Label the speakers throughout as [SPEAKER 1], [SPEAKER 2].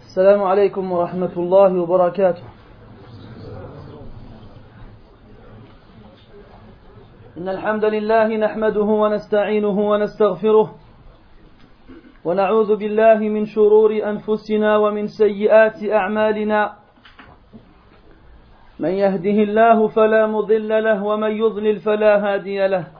[SPEAKER 1] السلام عليكم ورحمة الله وبركاته. إن الحمد لله نحمده ونستعينه ونستغفره ونعوذ بالله من شرور أنفسنا ومن سيئات أعمالنا. من يهده الله فلا مضل له ومن يضلل فلا هادي له.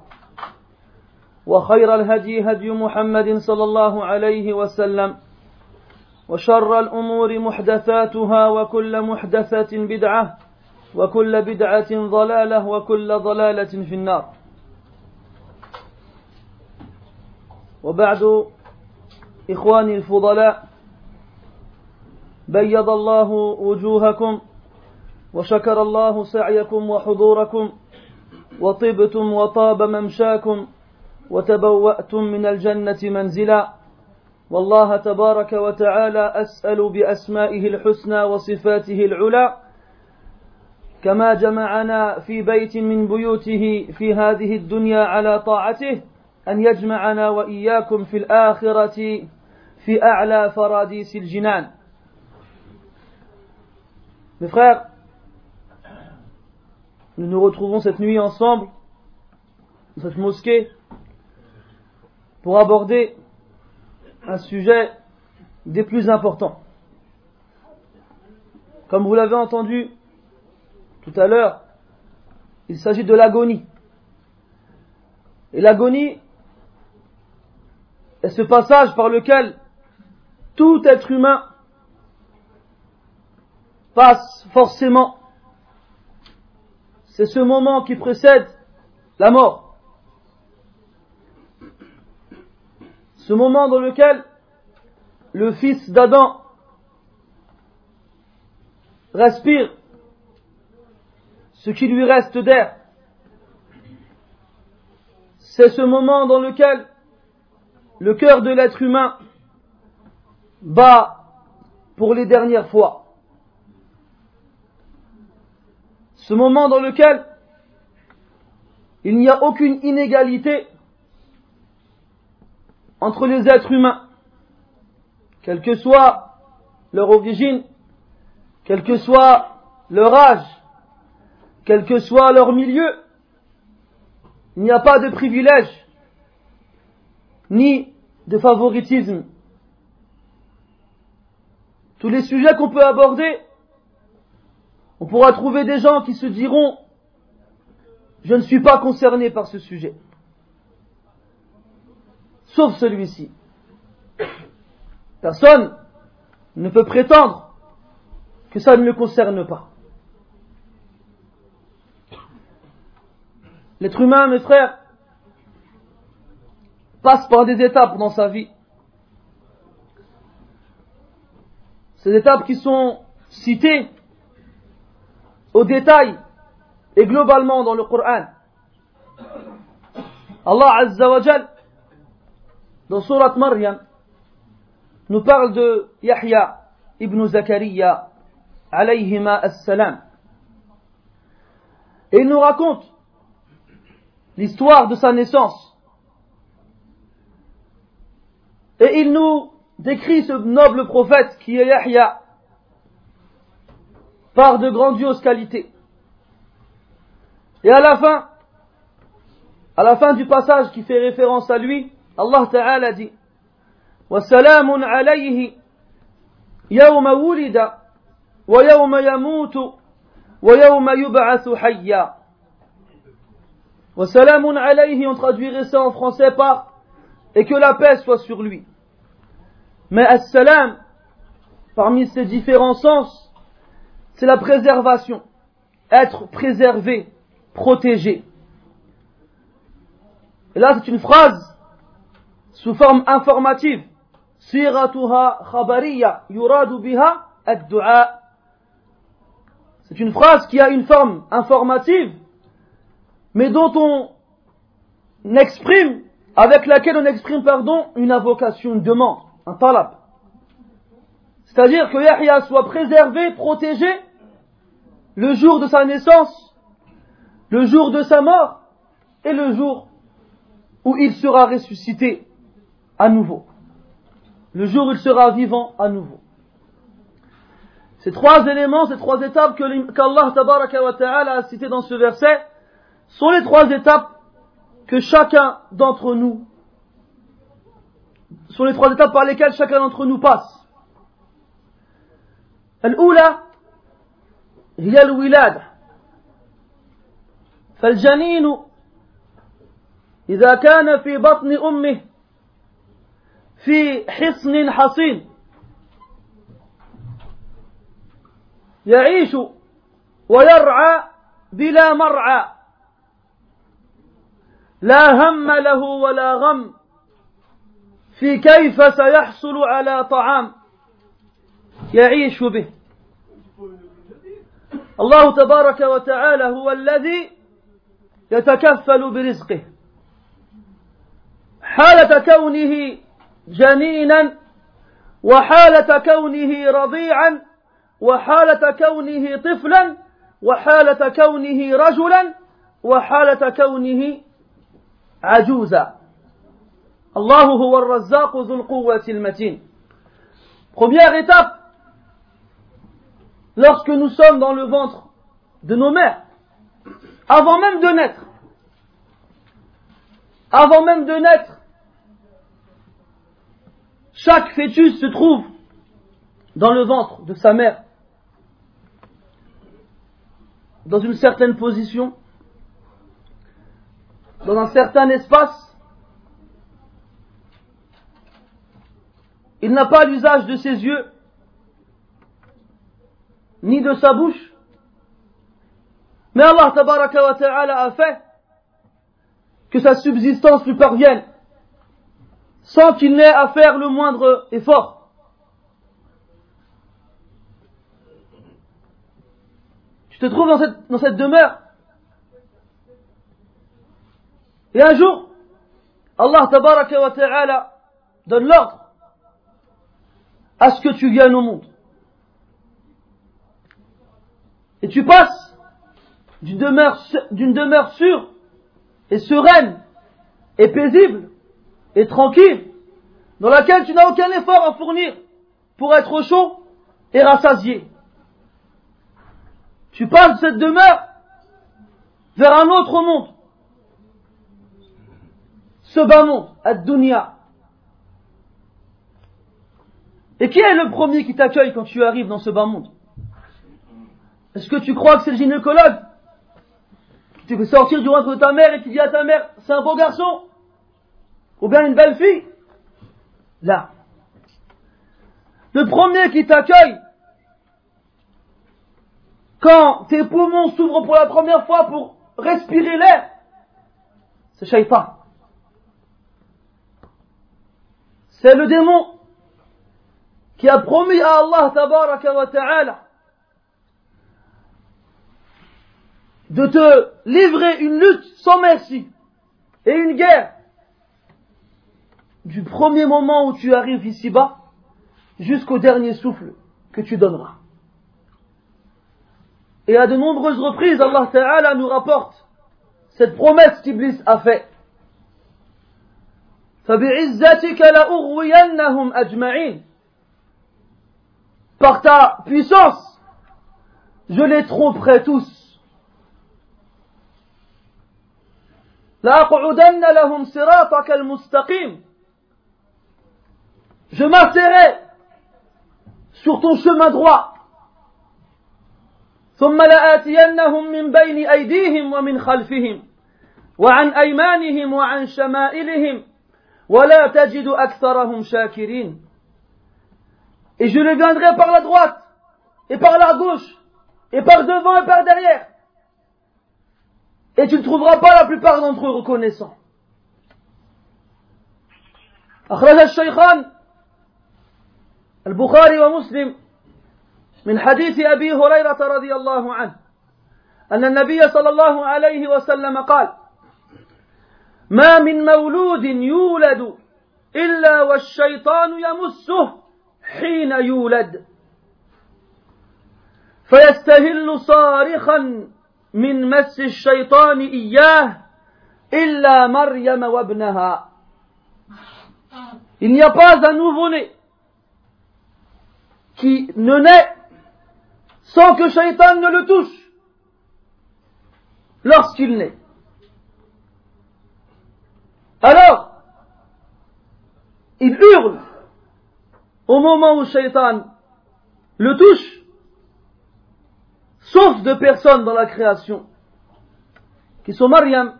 [SPEAKER 1] وخير الهدي هدي محمد صلى الله عليه وسلم وشر الأمور محدثاتها وكل محدثة بدعة وكل بدعة ضلالة وكل ضلالة في النار. وبعد إخواني الفضلاء بيض الله وجوهكم وشكر الله سعيكم وحضوركم وطبتم وطاب ممشاكم وتبوأتم من الجنة منزلا. والله تبارك وتعالى أسأل بأسمائه الحسنى وصفاته العلى. كما جمعنا في بيت من بيوته في هذه الدنيا على طاعته أن يجمعنا وإياكم في الآخرة في أعلى فراديس الجنان. Mes frères, nous nous retrouvons cette nuit ensemble dans cette mosquée pour aborder un sujet des plus importants. Comme vous l'avez entendu tout à l'heure, il s'agit de l'agonie. Et l'agonie est ce passage par lequel tout être humain passe forcément. C'est ce moment qui précède la mort. Ce moment dans lequel le fils d'Adam respire ce qui lui reste d'air. C'est ce moment dans lequel le cœur de l'être humain bat pour les dernières fois. Ce moment dans lequel il n'y a aucune inégalité entre les êtres humains, quelle que soit leur origine, quel que soit leur âge, quel que soit leur milieu, il n'y a pas de privilège, ni de favoritisme. Tous les sujets qu'on peut aborder, on pourra trouver des gens qui se diront, je ne suis pas concerné par ce sujet sauf celui-ci. Personne ne peut prétendre que ça ne le concerne pas. L'être humain, mes frères, passe par des étapes dans sa vie. Ces étapes qui sont citées au détail et globalement dans le Coran. Allah Azza wa Jal dans Surat Maryam, nous parle de Yahya ibn Zakaria, alayhima as-salam. Et il nous raconte l'histoire de sa naissance. Et il nous décrit ce noble prophète qui est Yahya par de grandioses qualités. Et à la fin, à la fin du passage qui fait référence à lui, Allah Ta'ala dit وسلام عليه يوم ولد ويوم يموت ويوم يبعث حيا وسلام عليه on traduirait ça en français par et que la paix soit sur lui mais as-salam parmi ses différents sens c'est la préservation être préservé protégé et là c'est une phrase sous forme informative. Siratouha khabariya yuradu biha Akdua C'est une phrase qui a une forme informative, mais dont on exprime, avec laquelle on exprime, pardon, une invocation, une demande, un talab. C'est-à-dire que Yahya soit préservé, protégé, le jour de sa naissance, le jour de sa mort, et le jour où il sera ressuscité à nouveau le jour où il sera vivant à nouveau. Ces trois éléments, ces trois étapes qu'Allah wa ta'ala a citées dans ce verset sont les trois étapes que chacun d'entre nous sont les trois étapes par lesquelles chacun d'entre nous passe. الأولى هي الولادة فالجنين إذا كان في بطن أمه في حصن حصين. يعيش ويرعى بلا مرعى. لا هم له ولا غم في كيف سيحصل على طعام. يعيش به. الله تبارك وتعالى هو الذي يتكفل برزقه. حالة كونه جنينا وحالة كونه رضيعا وحالة كونه طفلا وحالة كونه رجلا وحالة كونه عجوزا الله هو الرزاق ذو القوة المتين Première étape, lorsque nous sommes dans le ventre de nos mères, avant même de naître, avant même de naître, Chaque fœtus se trouve dans le ventre de sa mère, dans une certaine position, dans un certain espace. Il n'a pas l'usage de ses yeux, ni de sa bouche. Mais Allah a fait que sa subsistance lui parvienne sans qu'il n'ait à faire le moindre effort. Tu te trouves dans cette, demeure. Et un jour, Allah tabaraka wa ta'ala donne l'ordre à ce que tu viennes au monde. Et tu passes d'une demeure sûre et sereine et paisible et tranquille, dans laquelle tu n'as aucun effort à fournir pour être chaud et rassasié. Tu passes de cette demeure vers un autre monde. Ce bas monde, Ad-Dunya. Et qui est le premier qui t'accueille quand tu arrives dans ce bas monde? Est-ce que tu crois que c'est le gynécologue? Tu peux sortir du ventre de ta mère et qui dit à ta mère, c'est un beau garçon ou bien une belle fille Là. Le premier qui t'accueille, quand tes poumons s'ouvrent pour la première fois pour respirer l'air, c'est Shaitan. C'est le démon qui a promis à Allah tabaraka wa ta'ala de te livrer une lutte sans merci et une guerre du premier moment où tu arrives ici-bas jusqu'au dernier souffle que tu donneras. Et à de nombreuses reprises, Allah Ta'ala nous rapporte cette promesse qu'Iblis a faite. Par ta puissance, je les tromperai tous. لأقعدن لهم صراطك المستقيم je m'asserai sur ton chemin droit. ثم لآتينهم من بين أيديهم ومن خلفهم وعن أيمانهم وعن شمائلهم ولا تجد أكثرهم شاكرين Et je les viendrai par la droite, et par la gauche, et par devant et par derrière. Et tu ne trouveras pas la plupart d'entre eux reconnaissants. أخرج الشيخان البخاري ومسلم من حديث أبي هريرة رضي الله عنه أن النبي صلى الله عليه وسلم قال ما من مولود يولد إلا والشيطان يمسه حين يولد فيستهل صارخا من مس الشيطان إياه إلا مريم وابنها. Il n'y a pas un nouveau-né qui ne naît sans que Shaitan ne le touche lorsqu'il naît. Alors, il hurle au moment où Shaitan le touche, sauf deux personnes dans la création, qui sont Mariam,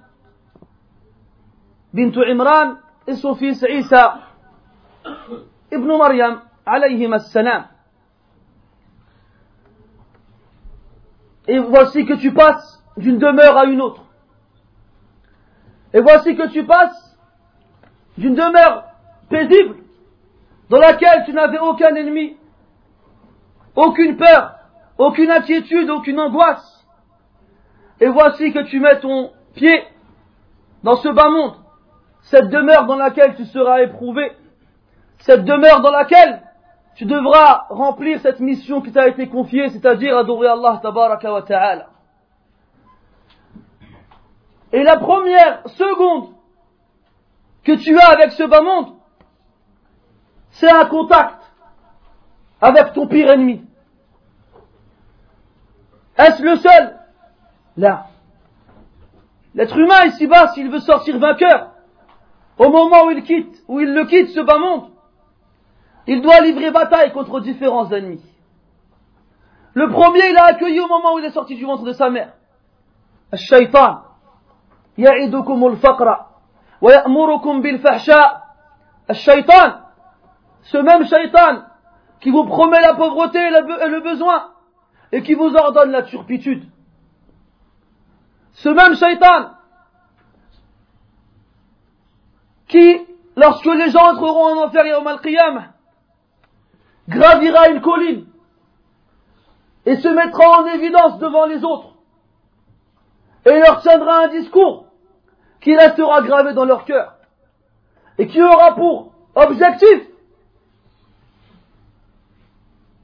[SPEAKER 1] bint Imran, et son fils Isa, ibn Maryam, alayhim as-salam. Et voici que tu passes d'une demeure à une autre. Et voici que tu passes d'une demeure paisible dans laquelle tu n'avais aucun ennemi, aucune peur, aucune inquiétude, aucune angoisse. Et voici que tu mets ton pied dans ce bas monde, cette demeure dans laquelle tu seras éprouvé, cette demeure dans laquelle tu devras remplir cette mission qui t'a été confiée, c'est-à-dire adorer Allah tabaraka wa ta'ala. Et la première seconde que tu as avec ce bas monde, c'est un contact avec ton pire ennemi. Est-ce le seul? Là. L'être humain ici-bas, s'il veut sortir vainqueur, au moment où il quitte, où il le quitte ce bas monde, il doit livrer bataille contre différents ennemis. Le premier, il a accueilli au moment où il est sorti du ventre de sa mère. الشيطان يعدكم الفقر ويأمركم بالفحشاء الشيطان ce même shaitan qui vous promet la pauvreté et le besoin et qui vous ordonne la turpitude. Ce même shaitan qui, lorsque les gens entreront en enfer et au mal gravira une colline et se mettra en évidence devant les autres et leur tiendra un discours qui restera gravé dans leur cœur et qui aura pour objectif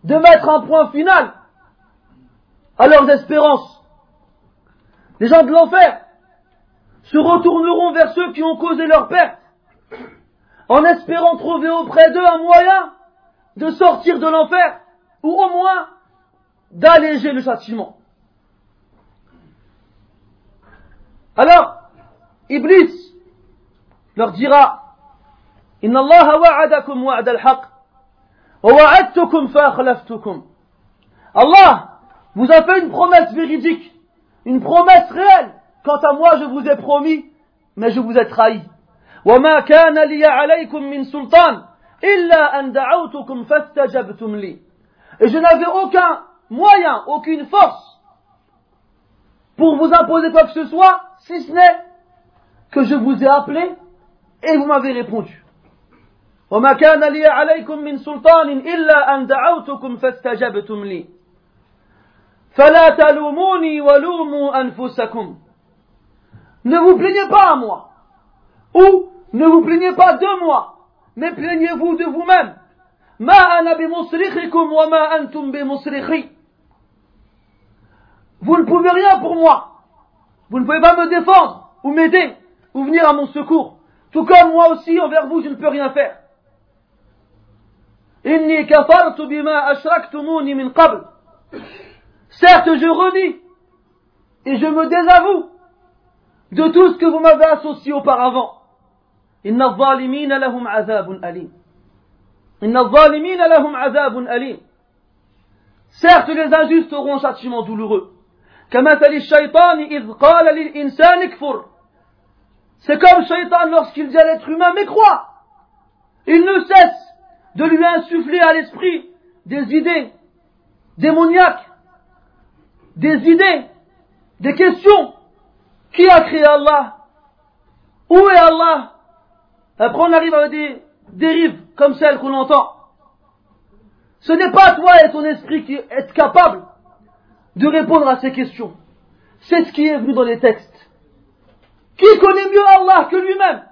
[SPEAKER 1] de mettre un point final à leurs espérances. Les gens de l'enfer se retourneront vers ceux qui ont causé leur perte en espérant trouver auprès d'eux un moyen de sortir de l'enfer ou au moins d'alléger le châtiment. Alors, Iblis leur dira Inna Allah wa'adakum wa'ad al-haq wa wa'adtukum fa Allah vous a fait une promesse véridique, une promesse réelle. Quant à moi, je vous ai promis, mais je vous ai trahi. وما كان لي عليكم من سلطان إلا أن دعوتكم فاستجبتم لي. Et je n'avais aucun moyen, aucune force pour vous imposer quoi que ce soit, si ce n'est que je vous ai appelé et vous m'avez répondu. وما كان لي عليكم من سلطان إلا أن دعوتكم فاستجبتم لي فلا تلوموني ولوموا أنفسكم Ne vous plaignez pas à moi ou ne vous plaignez pas de moi mais plaignez-vous de vous-même. Vous ne pouvez rien pour moi. Vous ne pouvez pas me défendre ou m'aider ou venir à mon secours. Tout comme moi aussi envers vous, je ne peux rien faire. Certes, je renie et je me désavoue de tout ce que vous m'avez associé auparavant. إن الظالمين لهم عذاب أليم إن الظالمين لهم عذاب أليم Certes, les injustes auront un châtiment douloureux. C'est comme Shaitan lorsqu'il dit à l'être humain, mais crois. Il ne cesse de lui insuffler à l'esprit des idées démoniaques, des idées, des questions. Qui a créé Allah Où est Allah Après on arrive à des dérives comme celles qu'on entend. Ce n'est pas toi et ton esprit qui êtes capable de répondre à ces questions. C'est ce qui est venu dans les textes. Qui connaît mieux Allah que lui-même?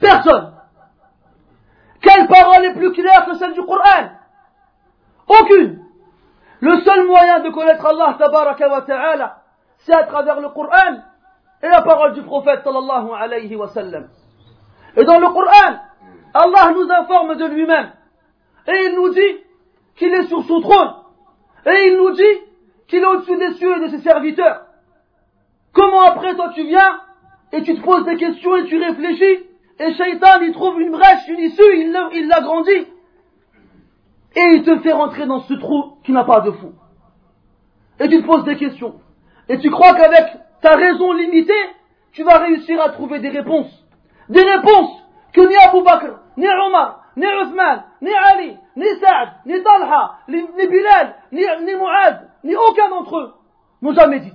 [SPEAKER 1] Personne. Quelle parole est plus claire que celle du Coran? Aucune. Le seul moyen de connaître Allah tabaraka wa ta'ala, c'est à travers le Coran et la parole du prophète sallallahu alayhi wa sallam. Et dans le Coran, Allah nous informe de lui-même. Et il nous dit qu'il est sur son trône. Et il nous dit qu'il est au-dessus des cieux et de ses serviteurs. Comment après toi tu viens et tu te poses des questions et tu réfléchis et Shaitan il trouve une brèche, une issue, il l'agrandit. Et il te fait rentrer dans ce trou qui n'a pas de fond. Et tu te poses des questions. Et tu crois qu'avec ta raison limitée, tu vas réussir à trouver des réponses. Des réponses que ni Abu Bakr, ni Omar, ni Uthman, ni Ali, ni Saad, ni Talha, ni, Bilal, ni, ni Muad, ni aucun d'entre eux n'ont jamais dit.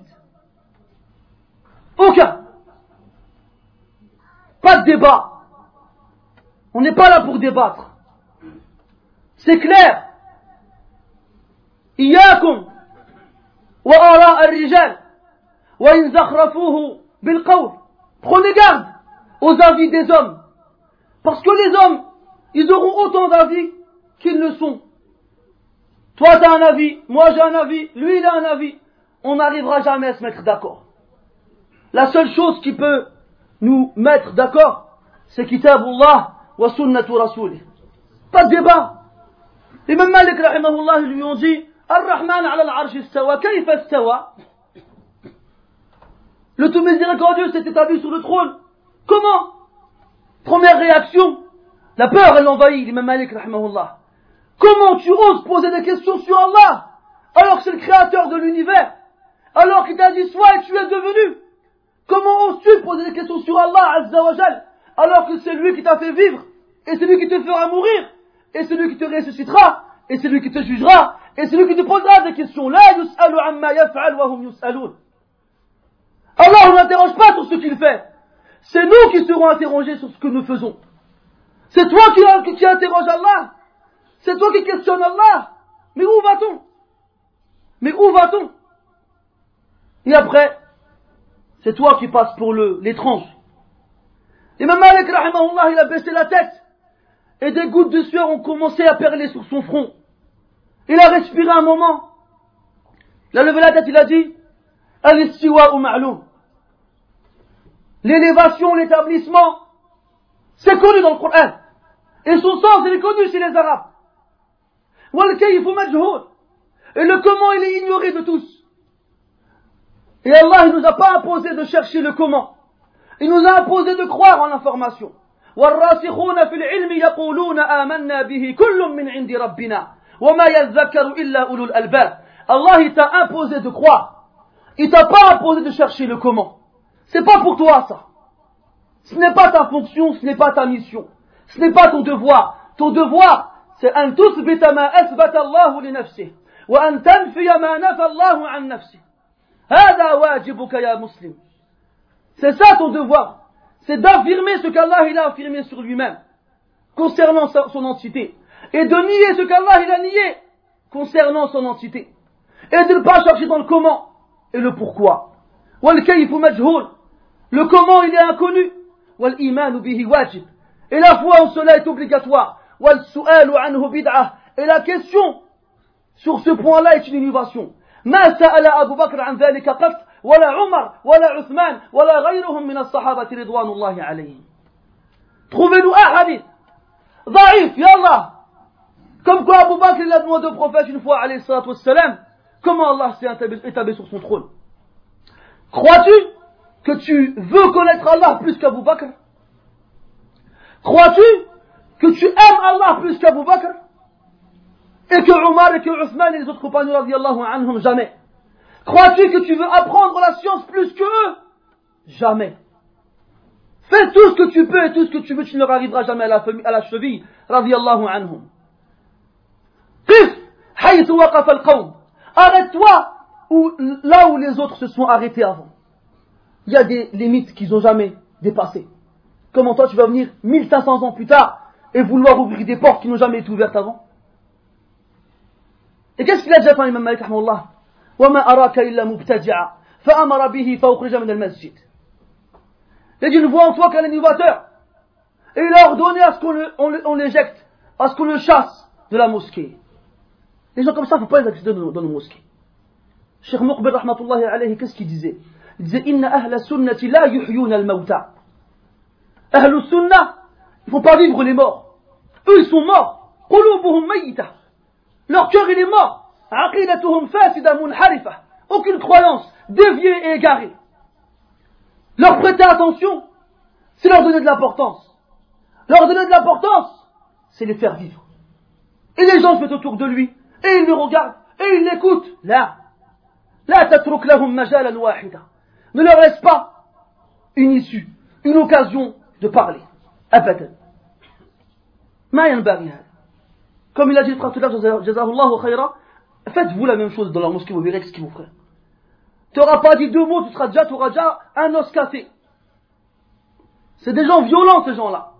[SPEAKER 1] Aucun. Pas de débat. On n'est pas là pour débattre. C'est clair. إياكم وآراء الرجال وإن زخرفوه بالقول Prenez garde aux avis des hommes. Parce que les hommes, ils auront autant d'avis qu'ils ne sont. Toi, tu as un avis, moi j'ai un avis, lui il a un avis. On n'arrivera jamais à se mettre d'accord. La seule chose qui peut nous mettre d'accord, c'est Kitabullah wa sunnatu rasoulih. Pas de débat. L'imam Malik, rahimahullah, lui ont dit, Ar-Rahman ala al-arsh istawa, kayfa istawa? Le tout miséricordieux s'est établi sur le trône. Comment? Première réaction, la peur, elle envahit l'imam Malik, rahimahullah. Comment tu oses poser des questions sur Allah alors que c'est le créateur de l'univers Alors qu'il t'a dit sois et tu es devenu Comment oses-tu poser des questions sur Allah Azzawajal alors que c'est lui qui t'a fait vivre et c'est lui qui te fera mourir et c'est lui qui te ressuscitera et c'est lui qui te jugera et c'est lui qui te posera des questions? La yus'alu amma yaf'al wa hum yus'alun. Allah ne n'interroge pas sur ce qu'il fait. C'est nous qui serons interrogés sur ce que nous faisons. C'est toi qui, qui interroges Allah. C'est toi qui questionnes Allah. Mais où va-t-on? Mais où va-t-on? Et après, c'est toi qui passes pour l'étrange. Imam Malik, il a baissé la tête. Et des gouttes de sueur ont commencé à perler sur son front. Il a respiré un moment. Il a levé la tête, il a dit, Al-istiwa ou L'élévation, l'établissement, c'est connu dans le Coran. Et son sens, il est connu chez les Arabes. Et le comment, il est ignoré de tous. Et Allah, il nous a pas imposé de chercher le comment. Il nous a imposé de croire en l'information. والراسخون في العلم يقولون آمنا به كل من عند ربنا وما يذكر إلا أولو الألباب Allah il t'a imposé de croire il t'a pas imposé de chercher le comment c'est pas pour toi ça ce n'est pas ta fonction ce n'est pas ta mission ce n'est pas ton devoir ton devoir c'est أن تثبت ما أثبت الله لنفسه وأن تنفي ما نفى الله عن نفسه هذا واجبك يا مسلم C'est ça ton devoir. C'est d'affirmer ce qu'Allah il a affirmé sur lui-même concernant son entité. Et de nier ce qu'Allah il a nié concernant son entité. Et de ne pas chercher dans le comment et le pourquoi. le comment, il est inconnu. Et la foi en cela est obligatoire. Et la question sur ce point-là est une innovation. Trouvez-nous un hadith. Daif, ya Allah. Comme quoi Abu Bakr il a demandé au prophète une fois, alayhi salatu comment Allah s'est établi sur son trône. Crois-tu que tu veux connaître Allah plus qu'Abu Bakr? Crois-tu que tu aimes Allah plus qu'Abu Bakr? Et que Omar et que Othman et les autres compagnons radiallahu anhum Jamais. Crois-tu que tu veux apprendre la science plus qu'eux Jamais. Fais tout ce que tu peux et tout ce que tu veux, tu ne leur arriveras jamais à la, à la cheville. Radiallahu anhum. Arrête-toi là où les autres se sont arrêtés avant il y a des limites qu'ils n'ont jamais dépassées. Comment toi tu vas venir 1500 ans plus tard et vouloir ouvrir des portes qui n'ont jamais été ouvertes avant? Et qu'est-ce qu'il a déjà fait l'imam Malik Il a dit ne vois en toi qu'un innovateur. Et il a ordonné à ce qu'on l'éjecte, à ce qu'on le chasse de la mosquée. Les gens comme ça, il ne faut pas les accepter dans nos mosquées. Cheikh Muqbir, qu'est-ce qu'il disait? Il disait, Inna ahla sunnati la yuhyuna al-mawta. Ahlu sunnah, ils font pas vivre les morts. Eux, ils sont morts. Qulubuhum mayyita. Leur cœur, il est mort. Aqidatuhum fasida munharifa. Aucune croyance déviée et égarée. Leur prêter attention, c'est leur donner de l'importance. Leur donner de l'importance, c'est les faire vivre. Et les gens se mettent autour de lui, et ils le regardent, et ils l'écoutent. Là, là, tatruk lahum majalan wahida. Ne leur laisse pas une issue, une occasion de parler. Abadan. Comme il a dit le faites-vous la même chose dans la mosquée, vous verrez ce qu'il vous ferait. Tu n'auras pas dit deux mots, tu seras déjà, tu auras déjà un os cassé. C'est des gens violents, ces gens-là.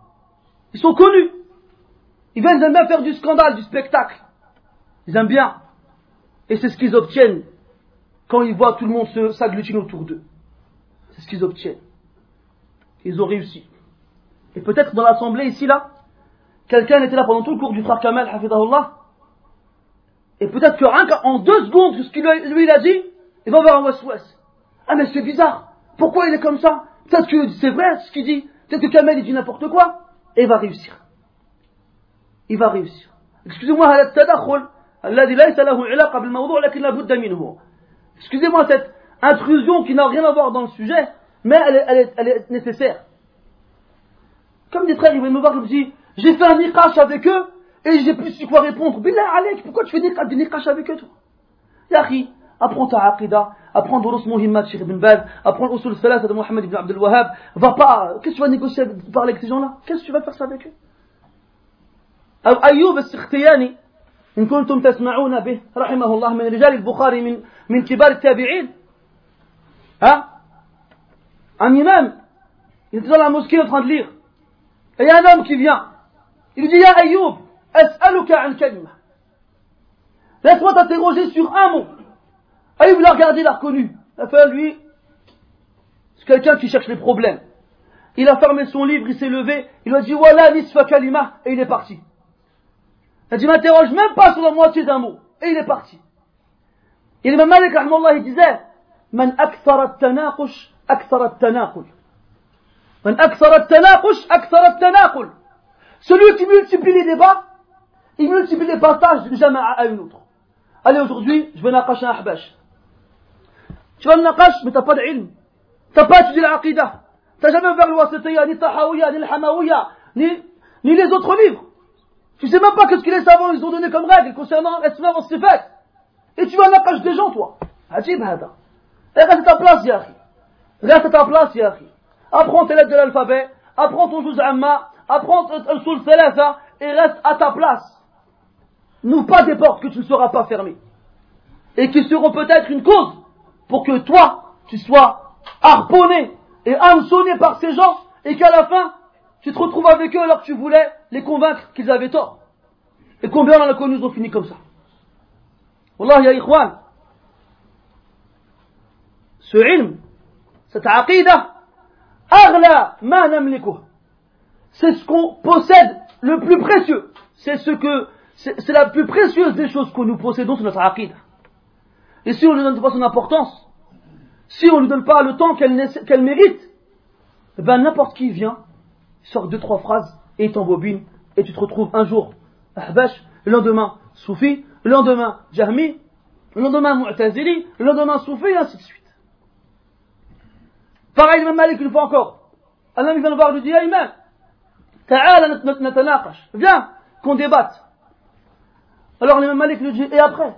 [SPEAKER 1] Ils sont connus. Ils viennent, ils aiment bien faire du scandale, du spectacle. Ils aiment bien. Et c'est ce qu'ils obtiennent quand ils voient tout le monde s'agglutiner autour d'eux. Ce qu'ils obtiennent. Ils ont réussi. Et peut-être dans l'assemblée ici, là, quelqu'un était là pendant tout le cours du frère Kamel, Hafidahullah. Et peut-être qu'en deux secondes, ce qu'il lui a dit, il va avoir un waswas. Ah mais c'est bizarre. Pourquoi il est comme ça? Peut-être que c'est vrai ce qu'il dit. Peut-être que Kamel il dit n'importe quoi. Et il va réussir. Il va réussir. Excusez-moi, Excusez-moi cette intrusion qui n'a rien à voir dans le sujet, mais elle est, elle est, elle est nécessaire. Comme des frères, ils viennent me voir, ils me disent, j'ai fait un niqash avec eux, et j'ai plus su quoi répondre. Billah Alek, pourquoi tu fais des niqash avec eux, toi Yahri, apprends ta aqidah, apprends Durus Muhimmat Sheikh ibn Baz, apprends Usul Salat de Mohamed ibn Abdel Wahhab. Va pas, qu'est-ce que tu vas négocier, parler avec ces gens-là Qu'est-ce que tu vas faire ça avec eux أو أيوب السختياني إن كنتم تسمعون به رحمه الله من رجال البخاري من من كبار التابعين ها un imam il est dans la mosquée en train de lire et il y a un homme qui vient il lui dit Ya Ayoub as'aluka an kalima laisse-moi t'interroger sur un mot Ayoub l'a regardé, l'a reconnu. Il a fait lui, c'est quelqu'un qui cherche les problèmes. Il a fermé son livre, il s'est levé, il a dit Voilà nisfa kalima, et il est parti. Il a dit M'interroge même pas sur la moitié d'un mot, et il est parti. Et l'imam Malik, il disait Man akthara tanaqush, akthara tanaqul. Man akthara tanaqush, akthara tanaqul. Celui qui multiplie les débats, il multiplie les partages d'une jama'a à une autre. Allez, aujourd'hui, je vais naqash un ahbash. Tu vas le naqash, mais t'as pas d'ilm. T'as pas étudié l'aqidah. T'as jamais ouvert le wasitiyya, ni tahawiyya, ni le ni, ni les autres livres. Tu sais même pas qu'est-ce que les savants ils ont donné comme règle concernant l'asma wa sifat. Et tu vas naqash des gens, toi. Ajib hada. Et reste à ta place, Yahri. Reste à ta place, Yahri. Apprends tes lettres de l'alphabet, apprends ton juz amma, apprends le sul thalatha, et reste à ta place. N'ouvre pas des portes que tu ne sauras pas fermer. Et qui seront peut-être une cause pour que toi, tu sois harponné et hameçonné par ces gens et qu'à la fin, tu te retrouves avec eux alors que tu voulais les convaincre qu'ils avaient tort. Et combien on en a connu, ils ont fini comme ça. Wallah, ya ikhwan, ce ilm, cette aqidah, aghla. C'est ce qu'on possède le plus précieux. C'est ce que, c'est la plus précieuse des choses que nous possédons, c'est notre aqidah. Et si on ne lui donne pas son importance, si on ne lui donne pas le temps qu'elle mérite, eh ben n'importe qui vient, sort deux, trois phrases et t'embobine, et tu te retrouves un jour Ahbash, le lendemain Soufi, le lendemain Jahmi, le lendemain Mu'tazili, le lendemain Soufi, et ainsi de suite. Pareil, même Malik une fois encore. Allah vient le voir, lui dit, hey man, ta'ala natanaqash, viens, qu'on débatte. Alors l'imam Malik lui dit, et après?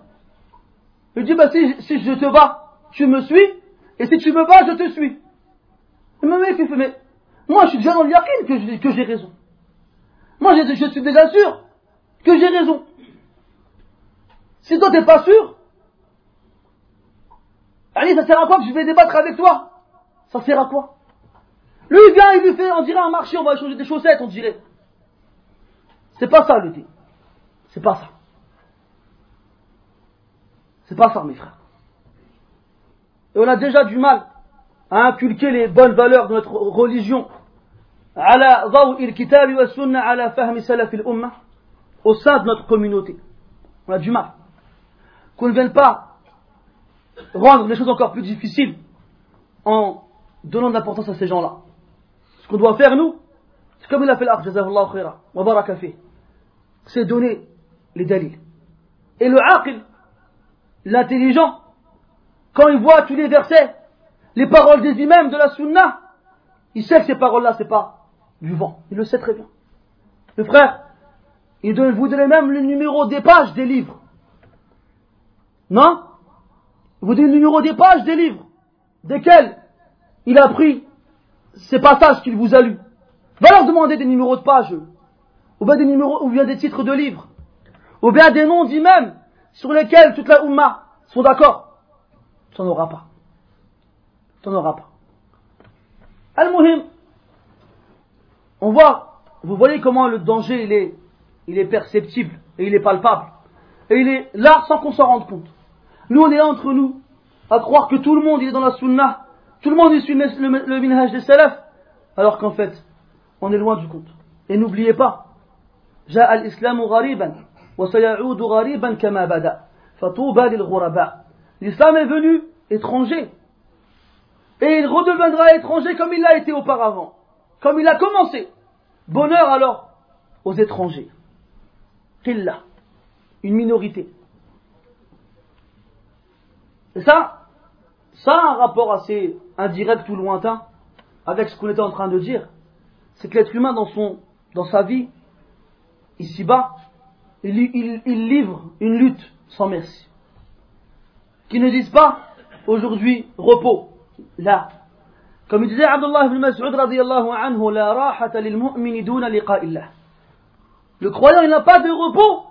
[SPEAKER 1] Il dit, bah si, si je te bats, tu me suis, et si tu me bats, je te suis. L'imam Malik lui fait, mais moi je suis déjà dans le yakin que, que j'ai raison. Moi je, je suis déjà sûr que j'ai raison. Si toi t'es pas sûr, allez, ça sert à quoi que je vais débattre avec toi? Ça sert à quoi? Il vient, il lui fait, on dirait un marché, on va échanger des chaussettes, on dirait. C'est pas ça le. C'est pas ça. C'est pas ça, mes frères. Et on a déjà du mal à inculquer les bonnes valeurs de notre religion au sein de notre communauté. On a du mal. Qu'on ne vienne pas rendre les choses encore plus difficiles en donnant de l'importance à ces gens-là. Ce qu'on doit faire, nous, c'est comme il a fait l'arc, c'est donner les dalils. Et le aqil, l'intelligent, quand il voit tous les versets, les paroles des imams de la sunna, il sait que ces paroles-là, c'est pas du vent. Il le sait très bien. Le frère, il vous donnez même le numéro des pages des livres. Non? Vous donnez le numéro des pages des livres, desquels? Il a pris ces passages qu'il vous a lus. Va leur demander des numéros de pages, ou bien des numéros, ou bien des titres de livres, ou bien des noms d'imams sur lesquels toute la Ummah sont d'accord. Tu n'en auras pas. Tu n'en pas. Al-Muhim, on voit, vous voyez comment le danger il est, perceptible et il est palpable. Et il est là sans qu'on s'en rende compte. Nous, on est entre nous à croire que tout le monde est dans la sunnah, tout le monde il suit le, le, minhaj des salafs, alors qu'en fait, on est loin du compte. Et n'oubliez pas, جاء الإسلام غريبا وسيعود غريبا كما بدا فطوبى للغرباء L'islam est venu étranger et il redeviendra étranger comme il l'a été auparavant, comme il a commencé. Bonheur alors aux étrangers. Qilla, une minorité. Et ça, ça a un rapport assez indirect ou lointain avec ce qu'on était en train de dire. C'est que l'être humain, dans, son, dans sa vie, ici-bas, il, livre une lutte sans merci. Qui ne disent pas aujourd'hui repos, là. Comme il disait Abdullah ibn Mas'ud radiyallahu anhu, la rahata lil mu'mini. Le croyant, il n'a pas de repos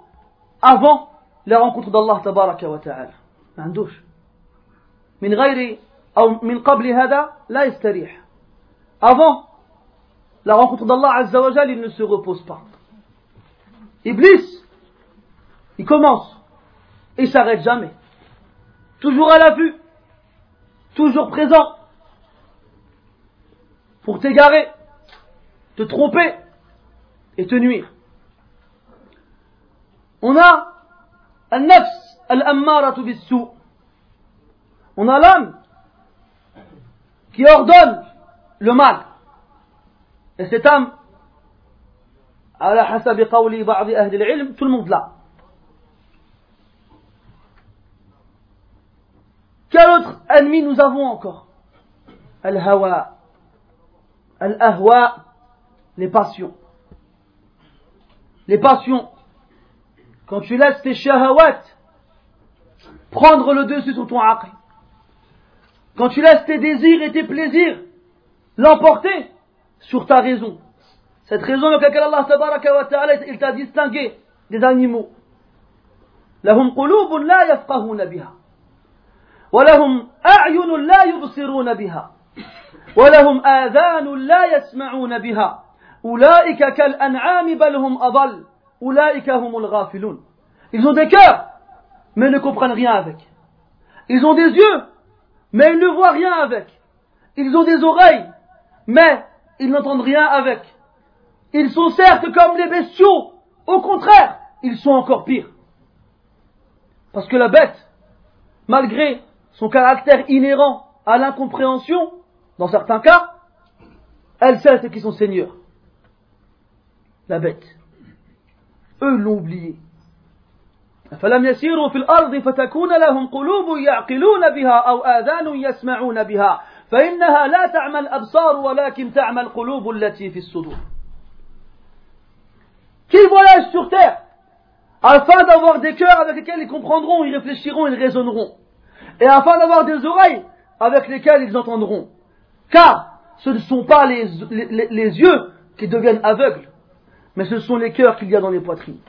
[SPEAKER 1] avant la rencontre d'Allah tabaraka wa ta'ala. من غير أو من قبل هذا لا يستريح. Avant la rencontre d'Allah azza wa jal, il ne se repose pas. Iblis, il commence et il s'arrête jamais. Toujours à l'affût, toujours présent pour t'égarer, te tromper et te nuire. On a al-nafs al-ammaratu bis-sou. On a l'homme qui ordonne le mal. Et cet homme, tout le monde là. Quel autre ennemi nous avons encore? Al-Hawa. Al-Ahwa, les passions. Les passions. Quand tu laisses tes shahawat prendre le dessus sur ton aql, Quand tu laisses tes désirs et tes plaisirs l'emporter sur ta raison. Cette raison avec laquelle Allah tabaraka wa ta'ala il t'a distingué des animaux. لهم قلوب لا يفقهون بها ولهم أعين لا يبصرون بها ولهم آذان لا يسمعون بها أولئك كالأنعام بل هم أضل أولئك هم الغافلون Ils ont des cœurs, mais ils ne comprennent rien avec. Ils ont des yeux, mais ils ne voient rien avec. Ils ont des oreilles, mais ils n'entendent rien avec. Ils sont certes comme les bestiaux, au contraire, ils sont encore pires. Parce que la bête, malgré son caractère inhérent à l'incompréhension, dans certains cas, elle sait ce qui sont seigneurs. La bête. Eux l'ont oublié. فلم يسيروا في الأرض فتكون لهم قلوب يعقلون بها أو آذان يسمعون بها فإنها لا تعمى الأبصار ولكن تعمى القلوب التي في الصدور Qui voyage sur terre afin d'avoir des cœurs avec lesquels ils comprendront, ils réfléchiront, ils raisonneront, et afin d'avoir des oreilles avec lesquelles ils entendront. Car ce ne sont pas les, les yeux qui deviennent aveugles, mais ce sont les cœurs qu'il y a dans les poitrines.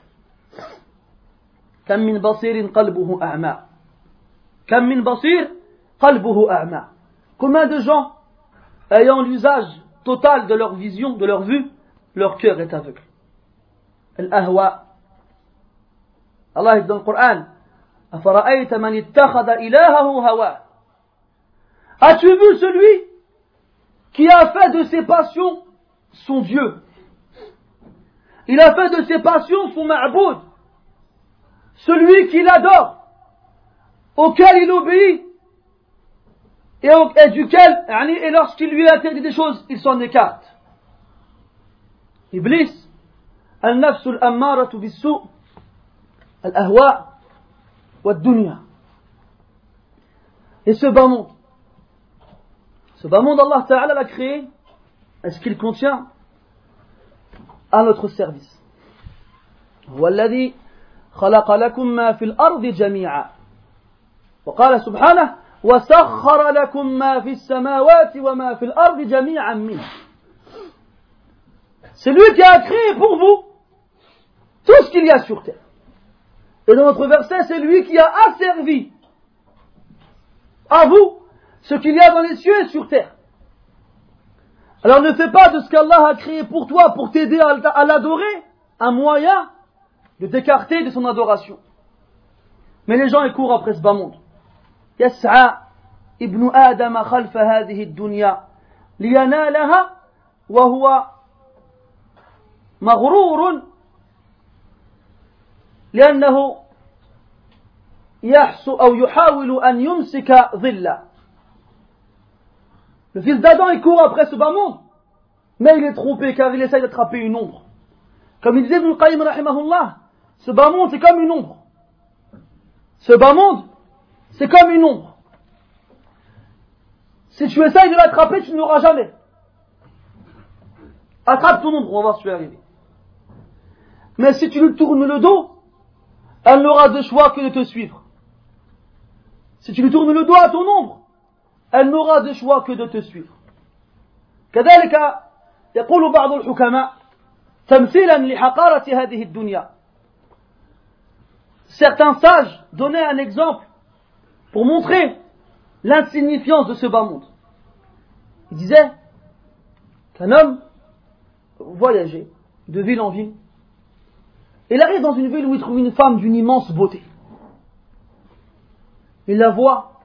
[SPEAKER 1] Combien de gens ayant l'usage total de leur vision, de leur vue, leur cœur est aveugle. Allah dit dans le Coran As-tu vu celui qui a fait de ses passions son Dieu? Il a fait de ses passions son ma'boud celui qui l'adore, auquel il obéit, et, duquel, et lorsqu'il lui interdit des choses, il s'en écarte. Iblis, al-ammaratu bis-su' al-ahwa wa dunya Et ce bas monde, ce bas monde, Allah Ta'ala l'a créé, est-ce qu'il contient? À notre service خلق لكم ما في الأرض جميعا وقال سبحانه وسخر لكم ما في السماوات وما في الأرض جميعا منه C'est lui qui a créé pour vous tout ce qu'il y a sur terre. Et dans notre verset, c'est lui qui a asservi à vous ce qu'il y a dans les cieux et sur terre. Alors ne fais pas de ce qu'Allah a créé pour toi, pour t'aider à l'adorer, un moyen de t'écarter de son adoration. Mais les gens ils courent après ce bas monde. يسعى ابن آدم خلف هذه الدنيا لينالها وهو مغرور لأنه يحسو أو يحاول أن يمسك ظلا Le fils d'Adam, il court après ce bas monde, mais il est trompé car il essaie d'attraper une ombre. Comme il disait Ibn Qayyim rahimahullah, ce bas monde, c'est comme une ombre. Ce bas monde, c'est comme une ombre. Si tu essayes de l'attraper, tu ne l'auras jamais. Attrape ton ombre, on va voir si tu vas arriver. Mais si tu lui tournes le dos, elle n'aura de choix que de te suivre. Si tu lui tournes le dos à ton ombre, elle n'aura de choix que de te suivre. كذلك يقول بعض الحكماء تمثيلا لحقارة هذه الدنيا certains sages donnaient un exemple pour montrer l'insignifiance de ce bas monde. Ils disaient qu'un homme voyageait de ville en ville. Il arrive dans une ville où il trouve une femme d'une immense beauté. Il la voit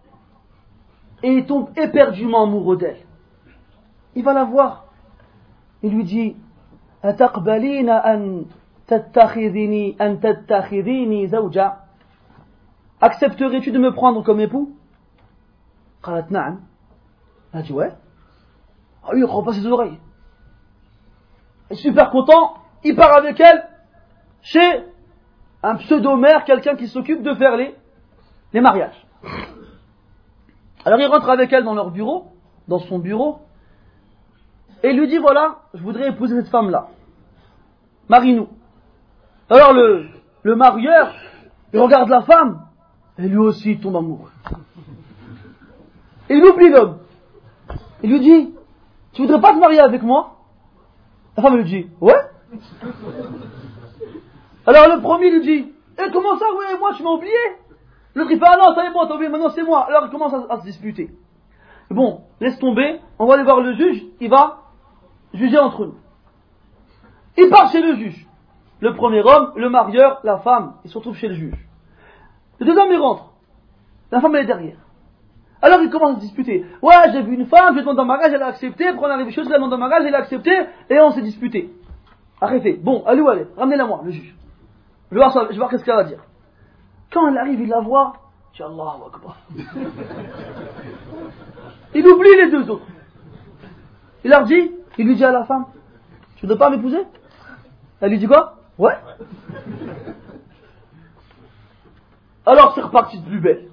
[SPEAKER 1] et il tombe éperdument amoureux d'elle. Il va la voir. Il lui dit Accepterais-tu de me prendre comme époux قالت نعم Elle dit ouais. Ah lui, il croit pas ses oreilles. Il est super content, il part avec elle chez un pseudo-maire, quelqu'un qui s'occupe de faire les, les mariages. Alors il rentre avec elle dans leur bureau, dans son bureau, et il lui dit voilà, je voudrais épouser cette femme-là. Marie-nous. Alors le, le marieur, il regarde la femme, et lui aussi tombe amoureux. Il oublie l'homme. Il lui dit, tu voudrais pas te marier avec moi? La femme lui dit, ouais. Alors le premier lui dit, et comment ça, ouais, moi tu m'as oublié? L'autre il fait, ah non, ça y est, moi, t'as oublié, maintenant c'est moi. Alors il commence à, se disputer. Bon, laisse tomber, on va aller voir le juge, il va juger entre nous. Il part chez le juge. Le premier homme, le marieur, la femme, ils se retrouvent chez le juge. Le deuxième, il rentre. La femme, elle est derrière. Alors il commence à disputer. Ouais, j'ai vu une femme, je demande en mariage, elle a accepté. Après on arrive je la demande en mariage, elle a accepté. Et on s'est disputé. Arrêtez. Bon, allez où allez Ramenez-la moi, le juge. Je vais voir, qu'est-ce qu'elle va dire. Quand elle arrive, il la voit. Allah. Il oublie les deux autres. Il leur dit, il lui dit à la femme, tu ne veux pas m'épouser? Elle lui dit quoi? Ouais. Alors c'est reparti de plus belle.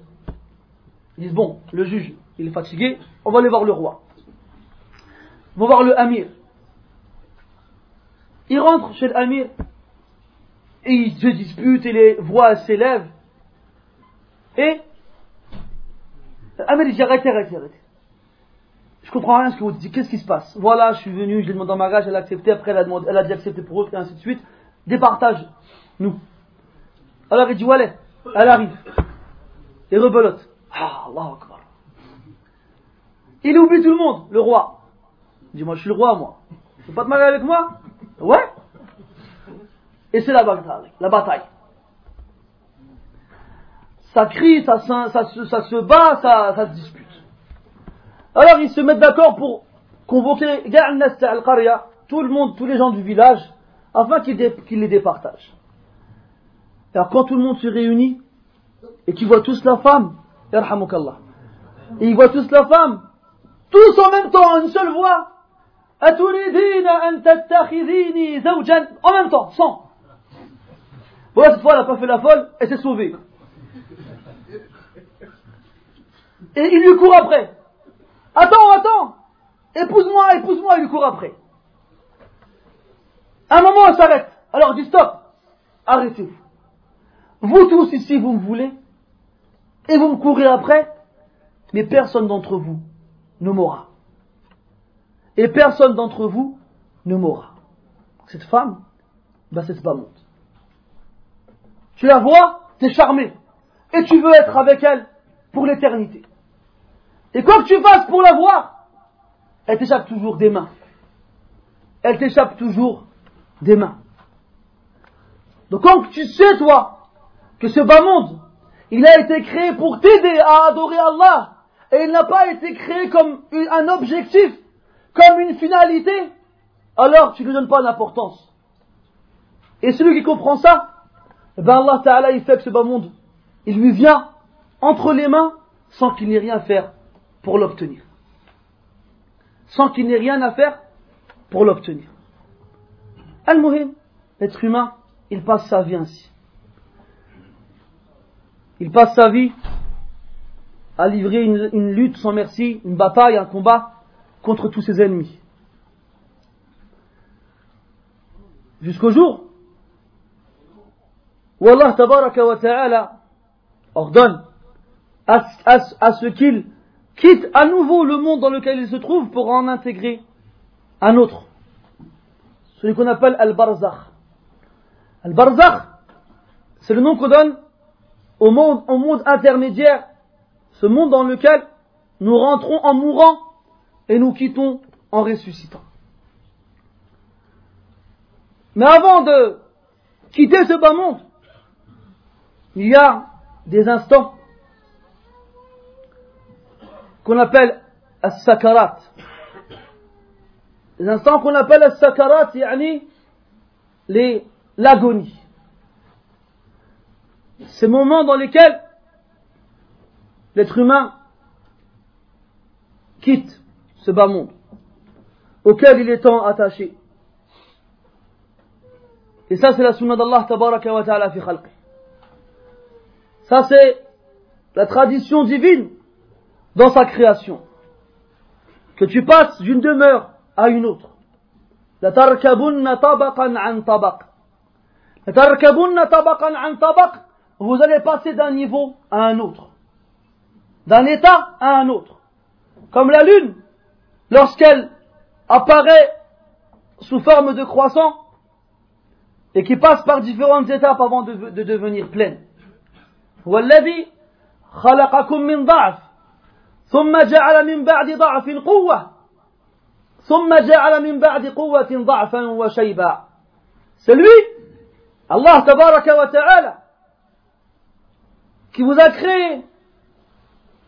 [SPEAKER 1] Ils disent bon, le juge, il est fatigué, on va aller voir le roi. On va voir le amir. Il rentre chez l'amir. et ils se disputent et les voix s'élèvent. Et Ahmed dit arrêtez, arrêtez, arrêtez. Je comprends rien ce que vous dites. Qu'est-ce qui se passe? Voilà, je suis venu, je l'ai demandé en mariage, elle a accepté, après elle a, dit accepter pour eux, et ainsi de suite. Départage, nous. Alors il dit, voilà, elle arrive. Et rebelote. Ah, Allah Akbar. Il oublie tout le monde, le roi. Il dit, moi je suis le roi, moi. Tu veux pas te marier avec moi? Ouais. Et c'est la bataille. La bataille. Ça crie, ça, se bat, ça, ça se dispute. Alors ils se mettent d'accord pour convoquer tout le monde, tous les gens du village, afin qu'ils les départagent. Alors quand tout le monde se réunit et qu'ils voient tous la femme, et ils voient tous la femme, tous en même temps, une seule voix, en même temps, sans. Voilà, cette fois, elle n'a pas fait la folle, elle s'est sauvée. Et il lui court après. Attends, attends Épouse-moi, épouse-moi, il lui court après. Un moment, elle s'arrête. Alors il dit stop, arrêtez-vous. Vous tous ici, vous me voulez, et vous me courez après, mais personne d'entre vous ne m'aura. Et personne d'entre vous ne m'aura. Cette femme, bah c'est pas monte. Tu la vois, t'es charmé, et tu veux être avec elle pour l'éternité. Et quoi que tu fasses pour la voir, elle t'échappe toujours des mains. Elle t'échappe toujours des. Donc quand tu sais, toi, que ce bas monde, il a été créé pour t'aider à adorer Allah, et il n'a pas été créé comme un objectif, comme une finalité, alors tu ne lui donnes pas d'importance. Et celui qui comprend ça, eh ben Allah Ta'ala, il fait que ce bas monde, il lui vient entre les mains sans qu'il n'ait rien à faire pour l'obtenir. Sans qu'il n'ait rien à faire pour l'obtenir. Al-Muhim, l'être humain, il passe sa vie ainsi. Il passe sa vie à livrer une, lutte sans merci, une bataille, un combat contre tous ses ennemis. Jusqu'au jour où Allah tabaraka wa ta'ala ordonne à ce qu'il quitte à nouveau le monde dans lequel il se trouve pour en intégrer un autre. Celui qu'on appelle Al-Barzakh. Al-Barzakh, c'est le nom qu'on donne au monde, au monde intermédiaire, ce monde dans lequel nous rentrons en mourant et nous quittons en ressuscitant. Mais avant de quitter ce bas monde, il y a des instants qu'on appelle as-sakarat. Les instants qu'on appelle as-sakarat, les l'agonie. Ces moments dans lesquels l'être humain quitte ce bas monde auquel il est tant attaché. Et ça, c'est la sunna d'Allah tabaraka wa ta'ala fi khalqi. Ça, c'est la tradition divine dans sa création. Que tu passes d'une demeure à une autre. Vous allez passer d'un niveau à un autre. D'un état à un autre. Comme la lune, lorsqu'elle apparaît sous forme de croissant et qui passe par différentes étapes avant de, de devenir pleine. ثم جعل من بعد ضعف قوة ثم جعل من بعد قوة ضعفا وشيبا c'est lui, Allah tabaraka wa ta'ala, qui vous a créé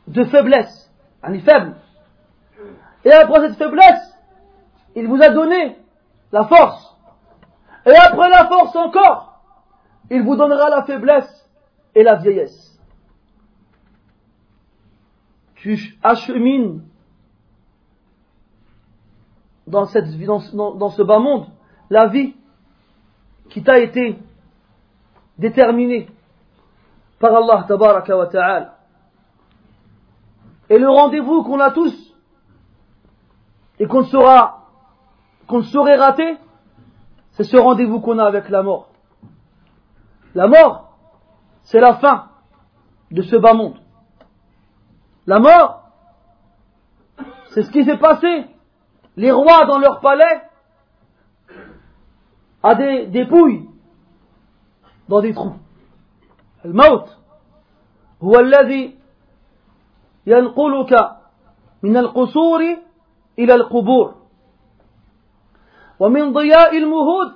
[SPEAKER 1] de faiblesse, un. Et après cette faiblesse, il vous a donné la force. Et après la force encore, il vous donnera la faiblesse et la vieillesse tu achemines dans, cette, dans, dans ce bas monde la vie qui t'a été déterminée par Allah tabaraka wa ta'ala. Et le rendez-vous qu'on a tous et qu'on sera qu'on saurait rater, c'est ce rendez-vous qu'on a avec la mort. La mort, c'est la fin de ce bas monde. La mort, c'est ce qui s'est passé Les rois dans leur palais à des dépouilles dans des trous. الموت هو الذي ينقلك من القصور إلى القبور ومن ضياء المهود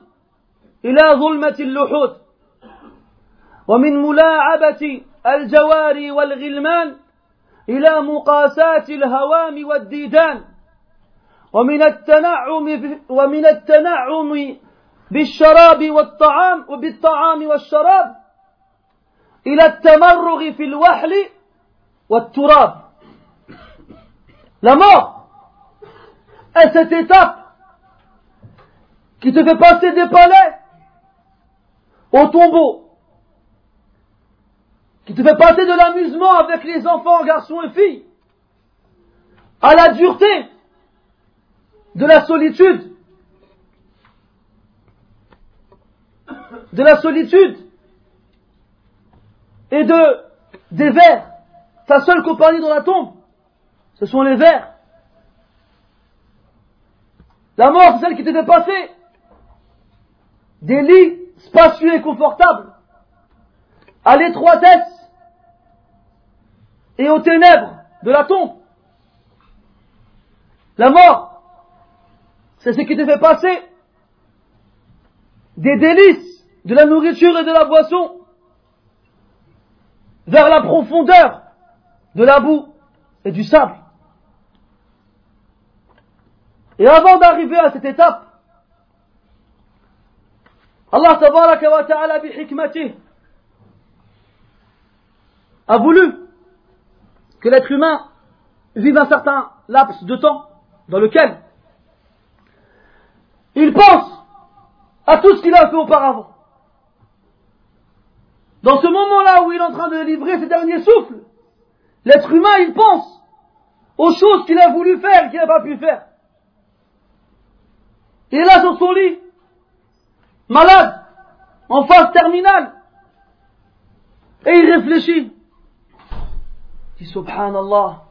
[SPEAKER 1] إلى ظلمة اللحود ومن ملاعبة الجواري والغلمان إلى مقاساة الهوام والديدان ومن التنعم ومن التنعم بالشراب والطعام وبالطعام والشراب إلى التمرغ في الوحل والتراب La mort est cette étape qui te fait passer des palais au tombeau, qui te fait passer de l'amusement avec les enfants, garçons et filles, à la dureté de la solitude, de la solitude et de des vers. Ta seule compagnie dans la tombe, ce sont les vers. La mort, c'est celle qui te fait passer des lits spacieux et confortables à l'étroitesse et aux ténèbres de la tombe. La mort, c'est ce qui te fait passer des délices, de la nourriture et de la boisson vers la profondeur de la boue et du sable. Et avant d'arriver à cette étape, Allah tabaraka wa ta'ala bi a voulu que l'être humain vive un certain laps de temps dans lequel il pense à tout ce qu'il a fait auparavant. Dans ce moment-là où il est en train de livrer ses derniers souffles, l'être humain, il pense aux choses qu'il a voulu faire et qu'il n'a pas pu faire. Il est là sur son lit, malade, en phase terminale, et il réfléchit. Il dit, subhanallah,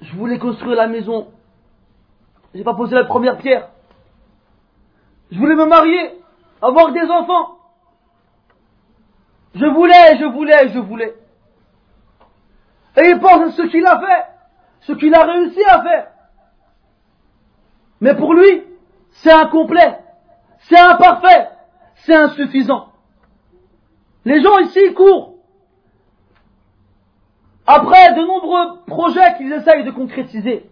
[SPEAKER 1] je voulais construire la maison, j'ai pas posé la première pierre. Je voulais me marier, avoir des enfants. Je voulais, je voulais, je voulais. Et il pense à ce qu'il a fait, ce qu'il a réussi à faire. Mais pour lui, c'est incomplet, c'est imparfait, c'est insuffisant. Les gens ici courent après de nombreux projets qu'ils essayent de concrétiser.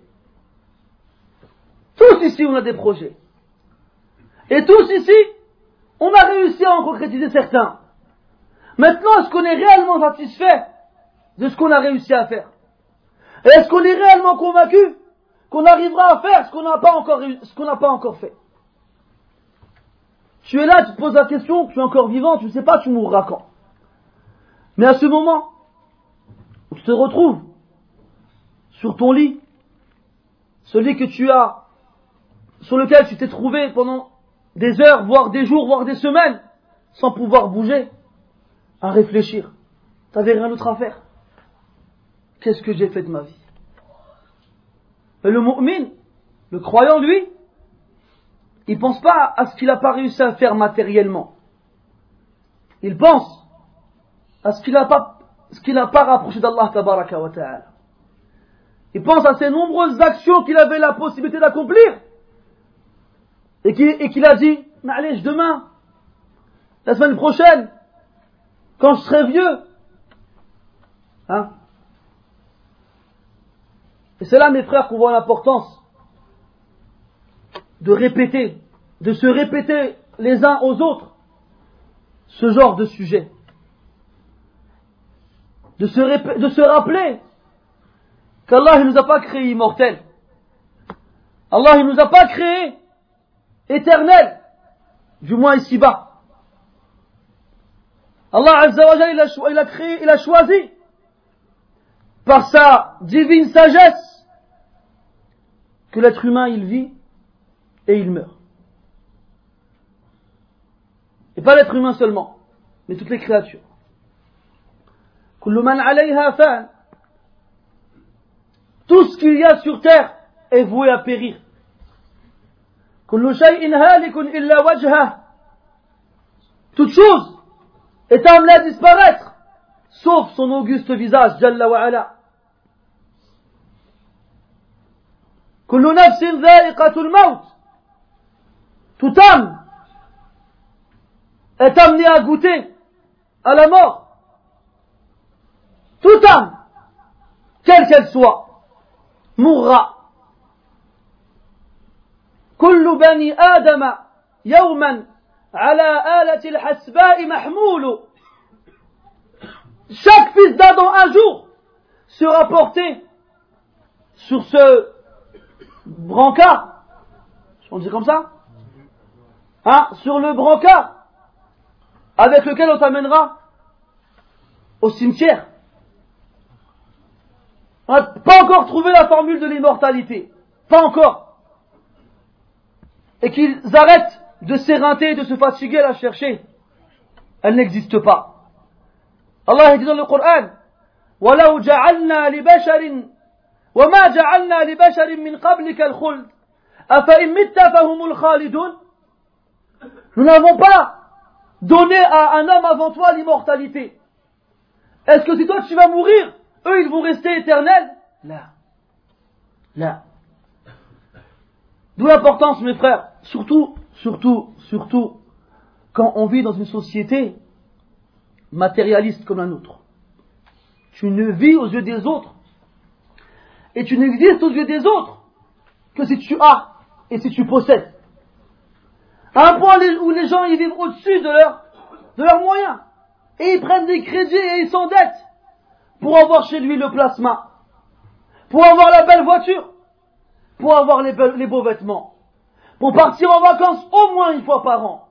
[SPEAKER 1] Tous ici, on a des projets. Et tous ici, on a réussi à en concrétiser certains. Maintenant, est-ce qu'on est réellement satisfait de ce qu'on a réussi à faire? Est-ce qu'on est réellement convaincu qu'on arrivera à faire ce qu'on n'a pas encore, pas encore fait? Tu es là, tu te poses la question, tu es encore vivant, tu ne sais pas, tu mourras quand. Mais à ce moment, tu te retrouves sur ton lit, ce lit que tu as, sur lequel tu t'es trouvé pendant des heures, voire des jours, voire des semaines, sans pouvoir bouger, à réfléchir. T'avais rien d'autre à faire. Qu'est-ce que j'ai fait de ma vie? Et le mu'min, le croyant, lui, il pense pas à ce qu'il n'a pas réussi à faire matériellement. Il pense à ce qu'il n'a pas, ce qu'il n'a pas rapproché d'Allah ta'ala. Il pense à ces nombreuses actions qu'il avait la possibilité d'accomplir et qu'il a dit, allez, demain, la semaine prochaine, quand je serai vieux. Hein Et c'est là, mes frères, qu'on voit l'importance de répéter, de se répéter les uns aux autres ce genre de sujet. De se, de se rappeler qu'Allah ne nous a pas créés immortels. Allah ne nous a pas créés éternel, du moins ici-bas. Allah a créé, il a choisi par sa divine sagesse que l'être humain il vit et il meurt. Et pas l'être humain seulement, mais toutes les créatures. Tout ce qu'il y a sur terre est voué à périr. Toute chose est amenée à disparaître, sauf son auguste visage, Jalla wa ala. Toute âme est amenée à goûter à la mort. Toute âme, quelle qu'elle soit, mourra. كل بني آدم يوما على آلة الحسباء محمول Chaque fils d'Adam un jour sera porté sur ce brancard, on dit comme ça, hein, sur le brancard avec lequel on t'amènera au cimetière. On n'a pas encore trouvé la formule de l'immortalité. Pas encore. Et qu'ils arrêtent de s'éreinter, de se fatiguer à la chercher. Elle n'existe pas. Allah dit dans le Coran, وَلَوْ جَعَلْنَا لِبَشَرٍ وَمَا جَعَلْنَا لِبَشَرٍ مِّن قَبْلِكَ الْخُلْدِ أَفَإِن مِتَّ فَهُمُ الْخَالِدُونَ Nous n'avons pas donné à un homme avant toi l'immortalité. Est-ce que si toi tu vas mourir, eux ils vont rester éternels Là. Là. D'où l'importance, mes frères, surtout, surtout, surtout, quand on vit dans une société matérialiste comme la nôtre. Tu ne vis aux yeux des autres. Et tu n'existes aux yeux des autres que si tu as et si tu possèdes. À un point où les gens y vivent au-dessus de, leur, de leurs moyens. Et ils prennent des crédits et ils s'endettent pour avoir chez lui le plasma, pour avoir la belle voiture, pour avoir les beaux vêtements, pour partir en vacances au moins une fois par an.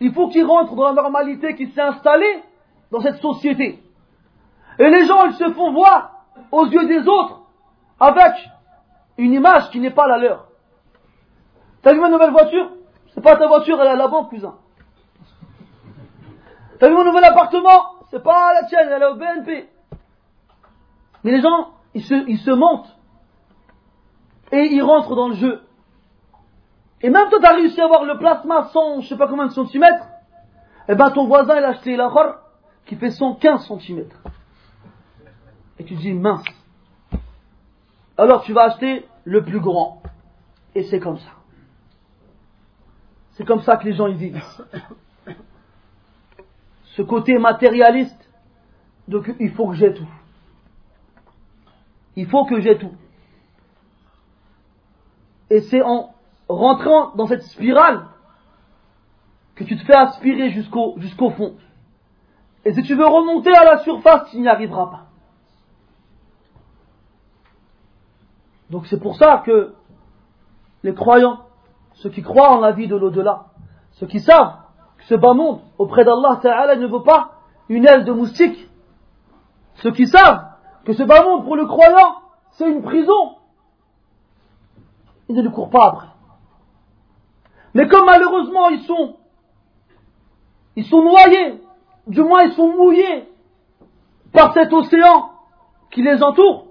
[SPEAKER 1] Il faut qu'ils rentrent dans la normalité qui s'est installée dans cette société. Et les gens, ils se font voir aux yeux des autres avec une image qui n'est pas la leur. T'as vu ma nouvelle voiture? C'est pas ta voiture, elle est à la banque, cousin. T'as vu mon nouvel appartement? C'est pas la tienne, elle est au BNP. Mais les gens, ils se, ils se montent. Et ils rentrent dans le jeu. Et même toi, t'as réussi à avoir le plasma 100, je sais pas combien de centimètres. Eh ben, ton voisin, il a acheté la qui fait 115 centimètres. Et tu dis, mince. Alors tu vas acheter le plus grand. Et c'est comme ça. C'est comme ça que les gens y vivent. Ce côté matérialiste, donc il faut que j'ai tout. Il faut que j'ai tout. Et c'est en rentrant dans cette spirale que tu te fais aspirer jusqu'au fond. Et si tu veux remonter à la surface, tu n'y arriveras pas. Donc c'est pour ça que les croyants ceux qui croient en la vie de l'au-delà, ceux qui savent que ce bas monde auprès d'Allah Ta'ala ne vaut pas une aile de moustique, ceux qui savent que ce bas monde pour le croyant c'est une prison, ils ne le courent pas après. Mais comme malheureusement ils sont, ils sont noyés, du moins ils sont mouillés par cet océan qui les entoure,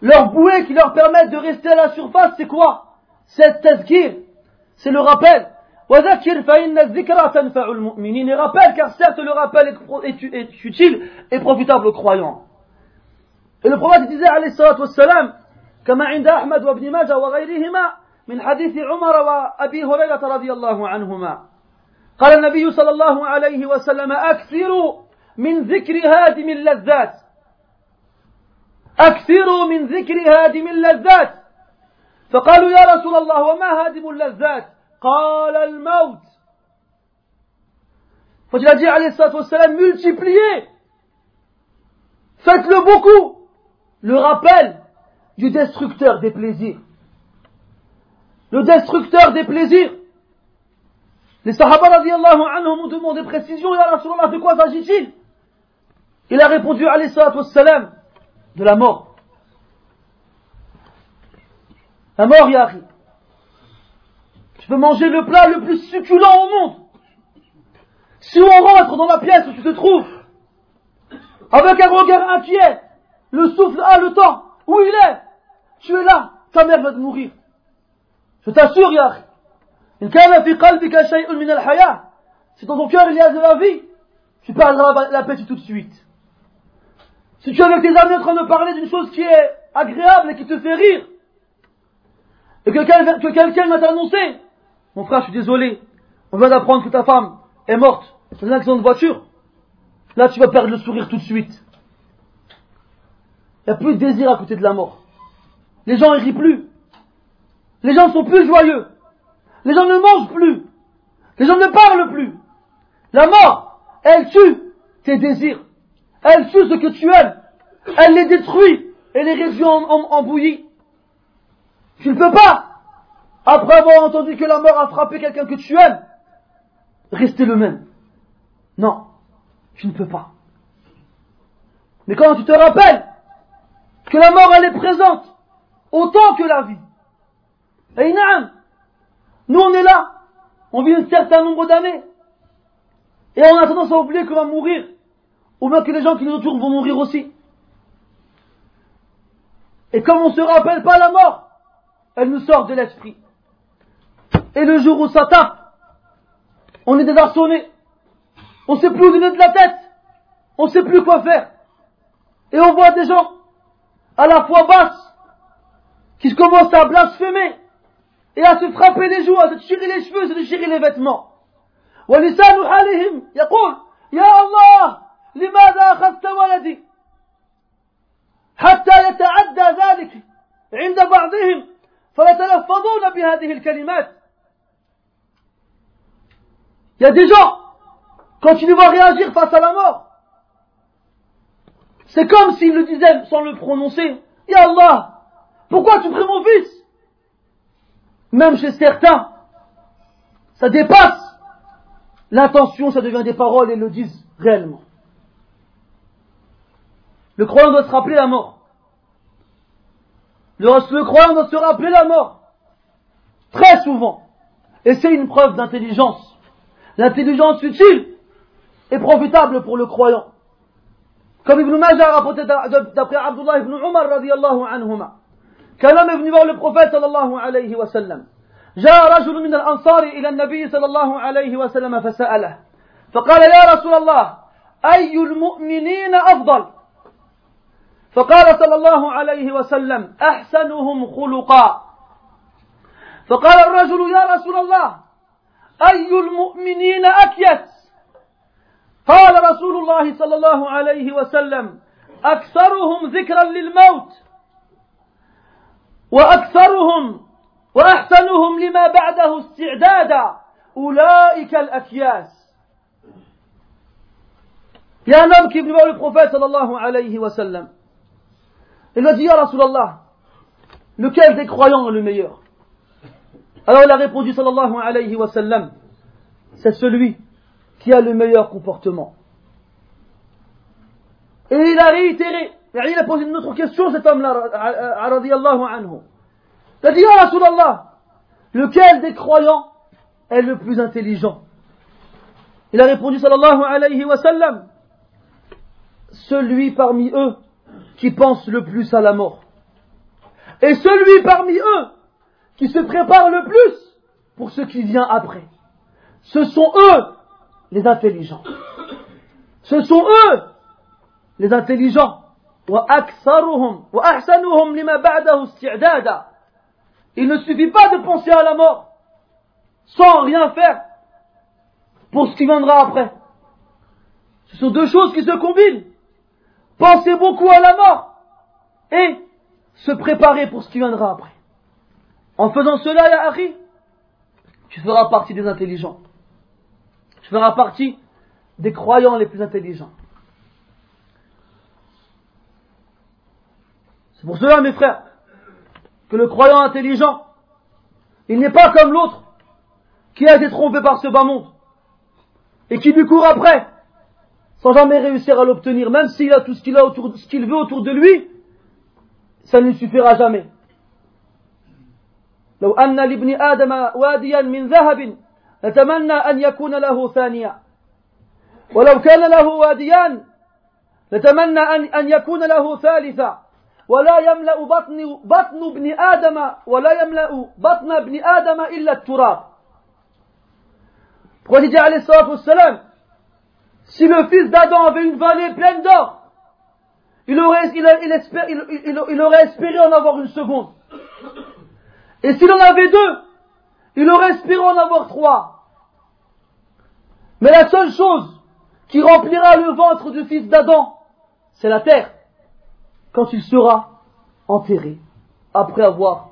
[SPEAKER 1] leur bouée qui leur permettent de rester à la surface, c'est quoi Cette tazkir, c'est le rappel. Et rappelle car certes le rappel est, utile et profitable aux croyants. Et le prophète disait عليه الصلاة والسلام كما عند أحمد وابن ماجه وغيرهما من حديث عمر وأبي هريرة رضي الله عنهما. قال النبي صلى الله عليه وسلم أكثروا من ذكر هادم اللذات. أكثروا من ذكر هادم اللذات. فقالوا يا رسول الله وما هادم اللذات؟ قال الموت. فجل dit عليه الصلاة والسلام multipliez faites-le beaucoup. Le rappel du destructeur des plaisirs. Le destructeur des plaisirs. Les sahaba radiallahu anhum ont demandé précision. Ya Rasulallah de quoi s'agit-il? Il a répondu alayhi wassalam de la mort. La mort, Yahri. Tu peux manger le plat le plus succulent au monde. Si on rentre dans la pièce où tu te trouves, avec un regard inquiet, le souffle a le temps, où il est, tu es là, ta mère va te mourir. Je t'assure, Yah. Si dans ton cœur il y a de la vie, tu parleras la paix tout de suite. Si tu es avec tes amis en train de parler d'une chose qui est agréable et qui te fait rire, et que quelqu'un va t'annoncer, mon frère, je suis désolé, on vient d'apprendre que ta femme est morte dans un accident de voiture, là tu vas perdre le sourire tout de suite. Il n'y a plus de désir à côté de la mort. Les gens ne rient plus. Les gens sont plus joyeux. Les gens ne mangent plus. Les gens ne parlent plus. La mort, elle tue tes désirs. Elle tue ce que tu aimes. Elle les détruit et les réduit en, bouillie. Tu ne peux pas, après avoir entendu que la mort a frappé quelqu'un que tu aimes, rester le même. Non, tu ne peux pas. Mais quand tu te rappelles que la mort elle est présente autant que la vie, et nous on est là, on vit un certain nombre d'années, et on a tendance à oublier qu'on va mourir, ou bien que les gens qui nous entourent vont mourir aussi. Et comme on ne se rappelle pas la mort, elle nous sort de l'esprit. Et le jour où ça tape, on est désarçonné. On ne sait plus où donner de la tête. On ne sait plus quoi faire. Et on voit des gens, à la fois basses, qui commencent à blasphémer, et à se frapper les joues, à se tirer les cheveux, à se déchirer les vêtements. ولسان حالهم يقول يا الله لماذا أخذت ولدي حتى يتعدى ذلك عند بعضهم فيتلفظون بهذه الكلمات Il y a des gens, quand tu les vois réagir face à la mort, c'est comme s'ils le disaient sans le prononcer. Ya Allah, pourquoi tu pries mon fils Même chez certains, ça dépasse L'intention, ça devient des paroles et le disent réellement. Le croyant doit se rappeler la mort. Le, croyant doit se rappeler la mort. Très souvent. Et c'est une preuve d'intelligence. L'intelligence utile et profitable pour le croyant. Comme Ibn Majah a rapporté d'après Abdullah ibn Umar radiallahu anhuma. Venu voir le prophète sallallahu alayhi wa sallam. جاء رجل من الأنصار إلى النبي صلى الله عليه وسلم فسأله فقال يا رسول الله أي المؤمنين أفضل؟ فقال صلى الله عليه وسلم أحسنهم خلقا. فقال الرجل يا رسول الله أي المؤمنين أكيس قال رسول الله صلى الله عليه وسلم أكثرهم ذكرا للموت. وأكثرهم وأحسنهم لما بعده استعدادا أولئك الأكياس Il y a un homme qui est venu voir le prophète sallallahu alayhi wa sallam. Il lui a dit, Ya Rasulallah, lequel des croyants est le meilleur Alors il a répondu sallallahu alayhi wa sallam, c'est celui qui a le meilleur comportement. Et il a réitéré, il a posé une autre question cet homme-là, radiyallahu anhu. Il a dit, Ya Rasulallah, lequel des croyants est le plus intelligent? Il a répondu, sallallahu alayhi wa sallam, celui parmi eux qui pense le plus à la mort. Et celui parmi eux qui se prépare le plus pour ce qui vient après. Ce sont eux les intelligents. Ce sont eux les intelligents. Il ne suffit pas de penser à la mort sans rien faire pour ce qui viendra après. Ce sont deux choses qui se combinent. Penser beaucoup à la mort et se préparer pour ce qui viendra après. En faisant cela, Harry, tu feras partie des intelligents. Tu feras partie des croyants les plus intelligents. C'est pour cela, mes frères, que le croyant intelligent, il n'est pas comme l'autre qui a été trompé par ce bas monde et qui lui court après sans jamais réussir à l'obtenir, même s'il a tout ce qu'il a autour, ce qu'il veut autour de lui, ça ne lui suffira jamais. لو أن لابن آدم واديا من ذهب لتمنى أن يكون له ثانيا ولو كان له واديان لتمنى أن, أن يكون له ثالثا ولا يملأ بطن, بطن ابن آدم ولا يملأ بطن ابن آدم إلا التراب Pourquoi il dit alayhi salatu si le fils d'Adam avait une vallée pleine d'or, il aurait, il, il, espère, il, il, aurait espéré en avoir une seconde. Et s'il en avait deux, il aurait espéré en avoir trois. Mais la seule chose qui remplira le ventre du fils d'Adam, c'est la terre, quand il sera enterré, après avoir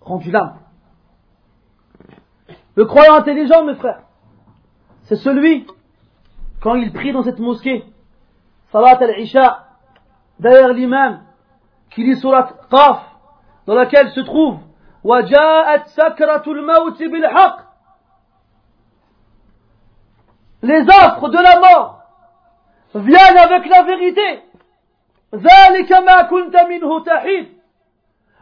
[SPEAKER 1] rendu l'âme. Le croyant intelligent, mes frères, c'est celui, quand il prie dans cette mosquée, Salat al-Isha, derrière l'imam, qui lit surat Qaf, dans laquelle se trouve وجاءت سكرة الموت بالحق Les offres de la mort viennent avec la vérité.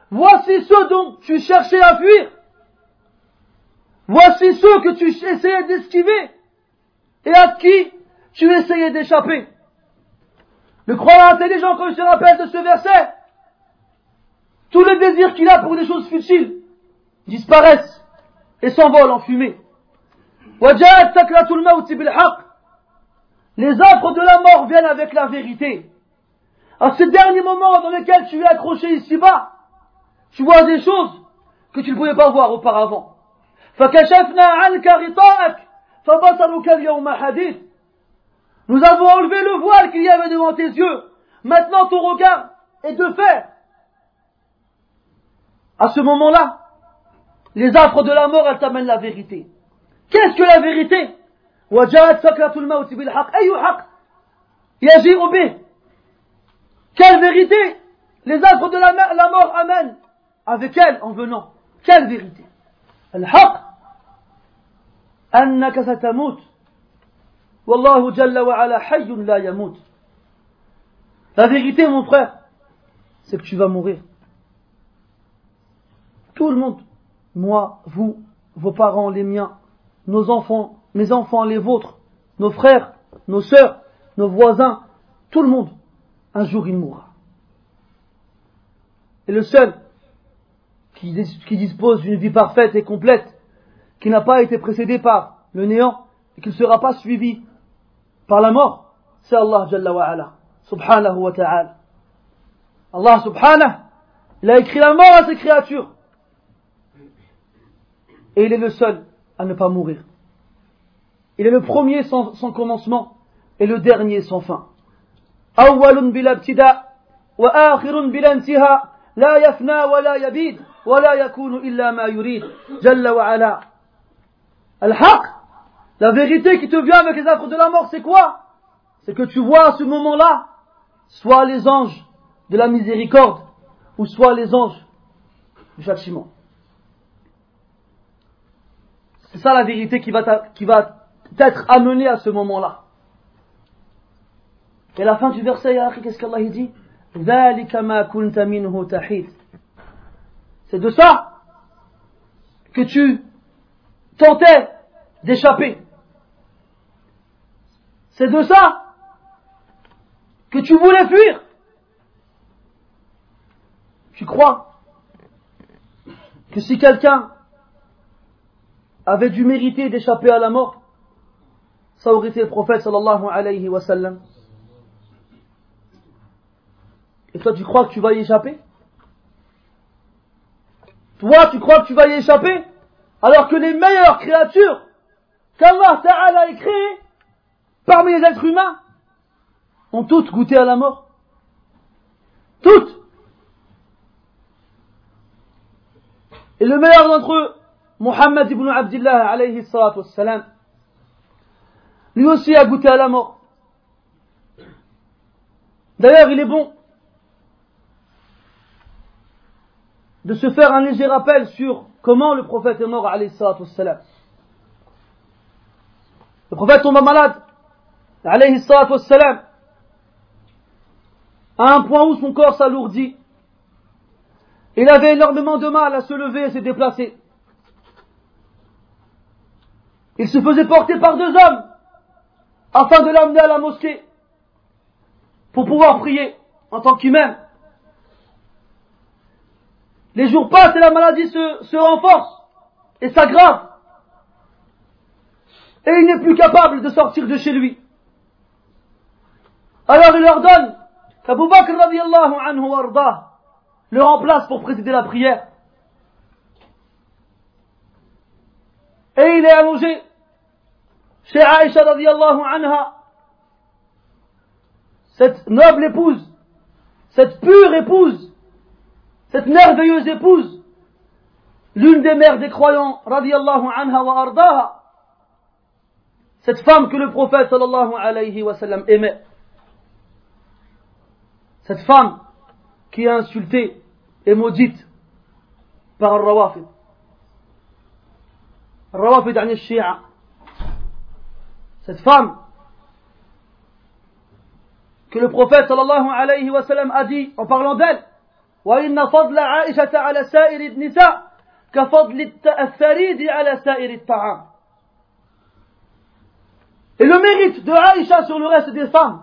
[SPEAKER 1] Voici ceux dont tu cherchais à fuir. Voici ceux que tu essayais d'esquiver et à qui tu essayais d'échapper. Le croyant intelligent, quand il se rappelle de ce verset, tous les désirs qu'il a pour des choses futiles disparaissent et s'envolent en fumée. Les offres de la mort viennent avec la vérité. À ce dernier moment dans lequel tu es accroché ici-bas, tu vois des choses que tu ne pouvais pas voir auparavant. Nous avons enlevé le voile qu'il y avait devant tes yeux. Maintenant ton regard est de fer. À ce moment-là, les affres de la mort, elles t'amènent la vérité. Qu'est-ce que la vérité? Quelle vérité les affres de la, la mort amènent avec elle en venant Quelle vérité الحق أنك ستموت والله جل وعلا حي لا يموت La vérité, mon frère, c'est que tu vas mourir. Tout le monde, moi, vous, vos parents, les miens, nos enfants, mes enfants, les vôtres, nos frères, nos sœurs, nos voisins, tout le monde, un jour il mourra. Et le seul qui, dispose d'une vie parfaite et complète, qui n'a pas été précédé par le néant, et qui ne sera pas suivi par la mort, c'est Allah Jalla wa ala, subhanahu wa ta'ala. Allah subhanahu, il a écrit la mort à ses créatures. Et il est le seul à ne pas mourir. Il est le premier sans, sans commencement et le dernier sans fin أول بلا ابتداء وآخر بلا انتهاء لا يفنى ولا يبيد ولا يكون إلا ما يريد جل وعلا الحق la vérité qui te vient avec les affres de la mort c'est quoi c'est que tu vois à ce moment-là soit les anges de la miséricorde ou soit les anges du châtiment C'est ça la vérité qui va, qui va t'être amenée à ce moment-là. Et la fin du verset, qu'est-ce qu'Allah dit? C'est de ça que tu tentais d'échapper. C'est de ça que tu voulais fuir. Tu crois que si quelqu'un avait dû mériter d'échapper à la mort, ça aurait été le prophète sallallahu alayhi wa sallam. Et toi, tu crois que tu vas y échapper? Toi, tu crois que tu vas y échapper? Alors que les meilleures créatures qu'Allah Ta'ala a créées parmi les êtres humains ont toutes goûté à la mort. Toutes Et le meilleur d'entre eux, Muhammad ibn Abdullah alayhi lui aussi a goûté à la mort. D'ailleurs, il est bon de se faire un léger rappel sur comment le prophète est mort alayhi wassalam. Le prophète tomba malade alayhi wassalam à un point où son corps s'alourdit. Il avait énormément de mal à se lever et se déplacer. Il se faisait porter par deux hommes afin de l'amener à la mosquée pour pouvoir prier en tant qu'humain. Les jours passent et la maladie se, renforce et s'aggrave. Et il n'est plus capable de sortir de chez lui. Alors il leur donne qu'Abu Bakr anhu arda le remplace pour présider la prière. Et il est allongé chez Aïcha radiallahu anha, cette noble épouse, cette pure épouse, cette merveilleuse épouse, l'une des mères des croyants radiallahu anha wa ardaha, cette femme que le prophète sallallahu alayhi wa sallam aimait. Cette femme qui est insultée et maudite par Al-Rawafid. Al-Rawafid عن الشيعة cette femme que le prophète sallallahu alayhi wa sallam a dit en parlant d'elle وإن فضل عائشة على سائر النساء كفضل الثريد على سائر الطعام Et le mérite de Aïcha sur le reste des femmes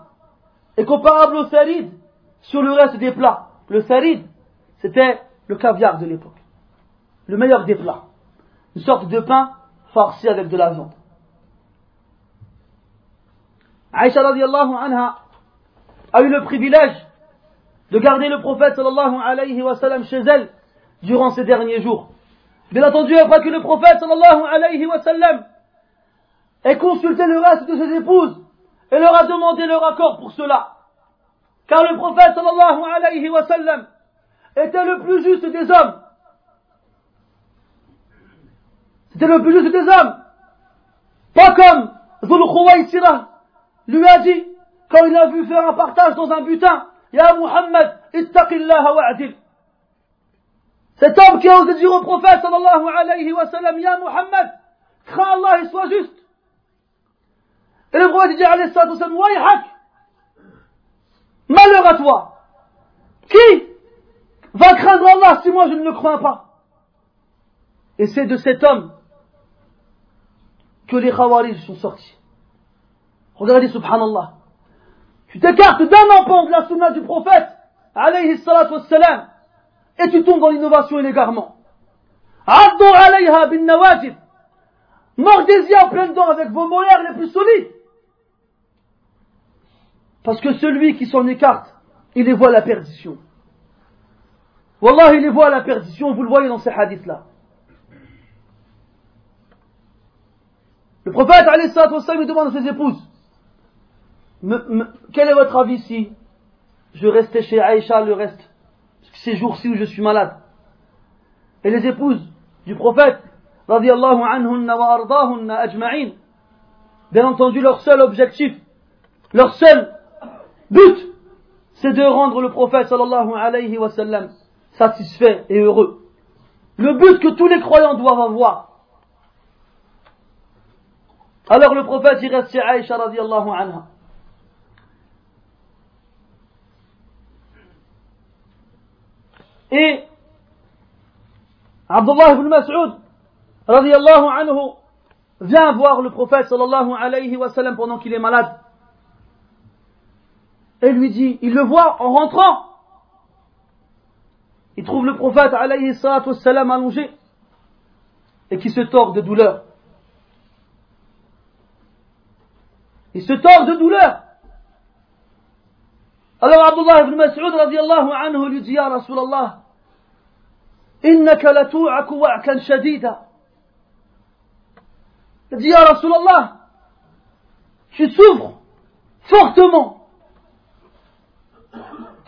[SPEAKER 1] est comparable au sarid sur le reste des plats. Le sarid, c'était le caviar de l'époque. Le meilleur des plats. Une sorte de pain farci avec de la viande. Aïcha radiallahu anha a eu le privilège de garder le prophète sallallahu alayhi wa sallam chez elle durant ces derniers jours. Bien entendu, après que le prophète sallallahu alayhi wa sallam ait consulté le reste de ses épouses et leur a demandé leur accord pour cela. Car le prophète sallallahu alayhi wa sallam était le plus juste des hommes. C'était le plus juste des hommes. Pas comme Zul lui a dit, quand il a vu faire un partage dans un butin, Ya Muhammad, ittaqillah wa'adil. Cet homme qui a osé dire au prophète sallallahu alayhi wa sallam, Ya Muhammad, crains Allah et sois juste. Et le prophète dit alayhi wa sallam, Wayhak, malheur à toi. Qui va craindre Allah si moi je ne le crois pas Et c'est de cet homme que les Khawarij sont sortis. Regardez, subhanallah. Tu t'écartes d'un empan de la sunna du prophète, alayhi salatu wassalam, et tu tombes dans l'innovation et l'égarement. Addu alayha bin nawajib. Mordez-y en plein dents avec vos molaires les plus solides. Parce que celui qui s'en écarte, il les voit la perdition. Wallah, il les voit la perdition, vous le voyez dans ces hadiths-là. Le prophète, alayhi salatu wassalam, demande à ses épouses, quel est votre avis si je restais chez Aïcha le reste, ces jours-ci où je suis malade? Et les épouses du prophète, radiallahu anhunna wa ardahunna ajma'in, bien entendu leur seul objectif, leur seul but, c'est de rendre le prophète sallallahu alayhi wa sallam satisfait et heureux. Le but que tous les croyants doivent avoir. Alors le prophète il reste chez Aïcha radiallahu anha. Et Abdullah ibn Mas'ud, radiallahu anhu, vient voir le prophète sallallahu alayhi wa sallam pendant qu'il est malade. Et lui dit, il le voit en rentrant. Il trouve le prophète alayhi wa sallam allongé et qui se tord de douleur. Il se tord de douleur. Alors Abdullah ibn Mas'ud radiallahu anhu lui dit Ya Rasulallah, innaka latu'aku wa'kan shadida. Il dit Ya Rasulallah, tu souffres fortement. Ah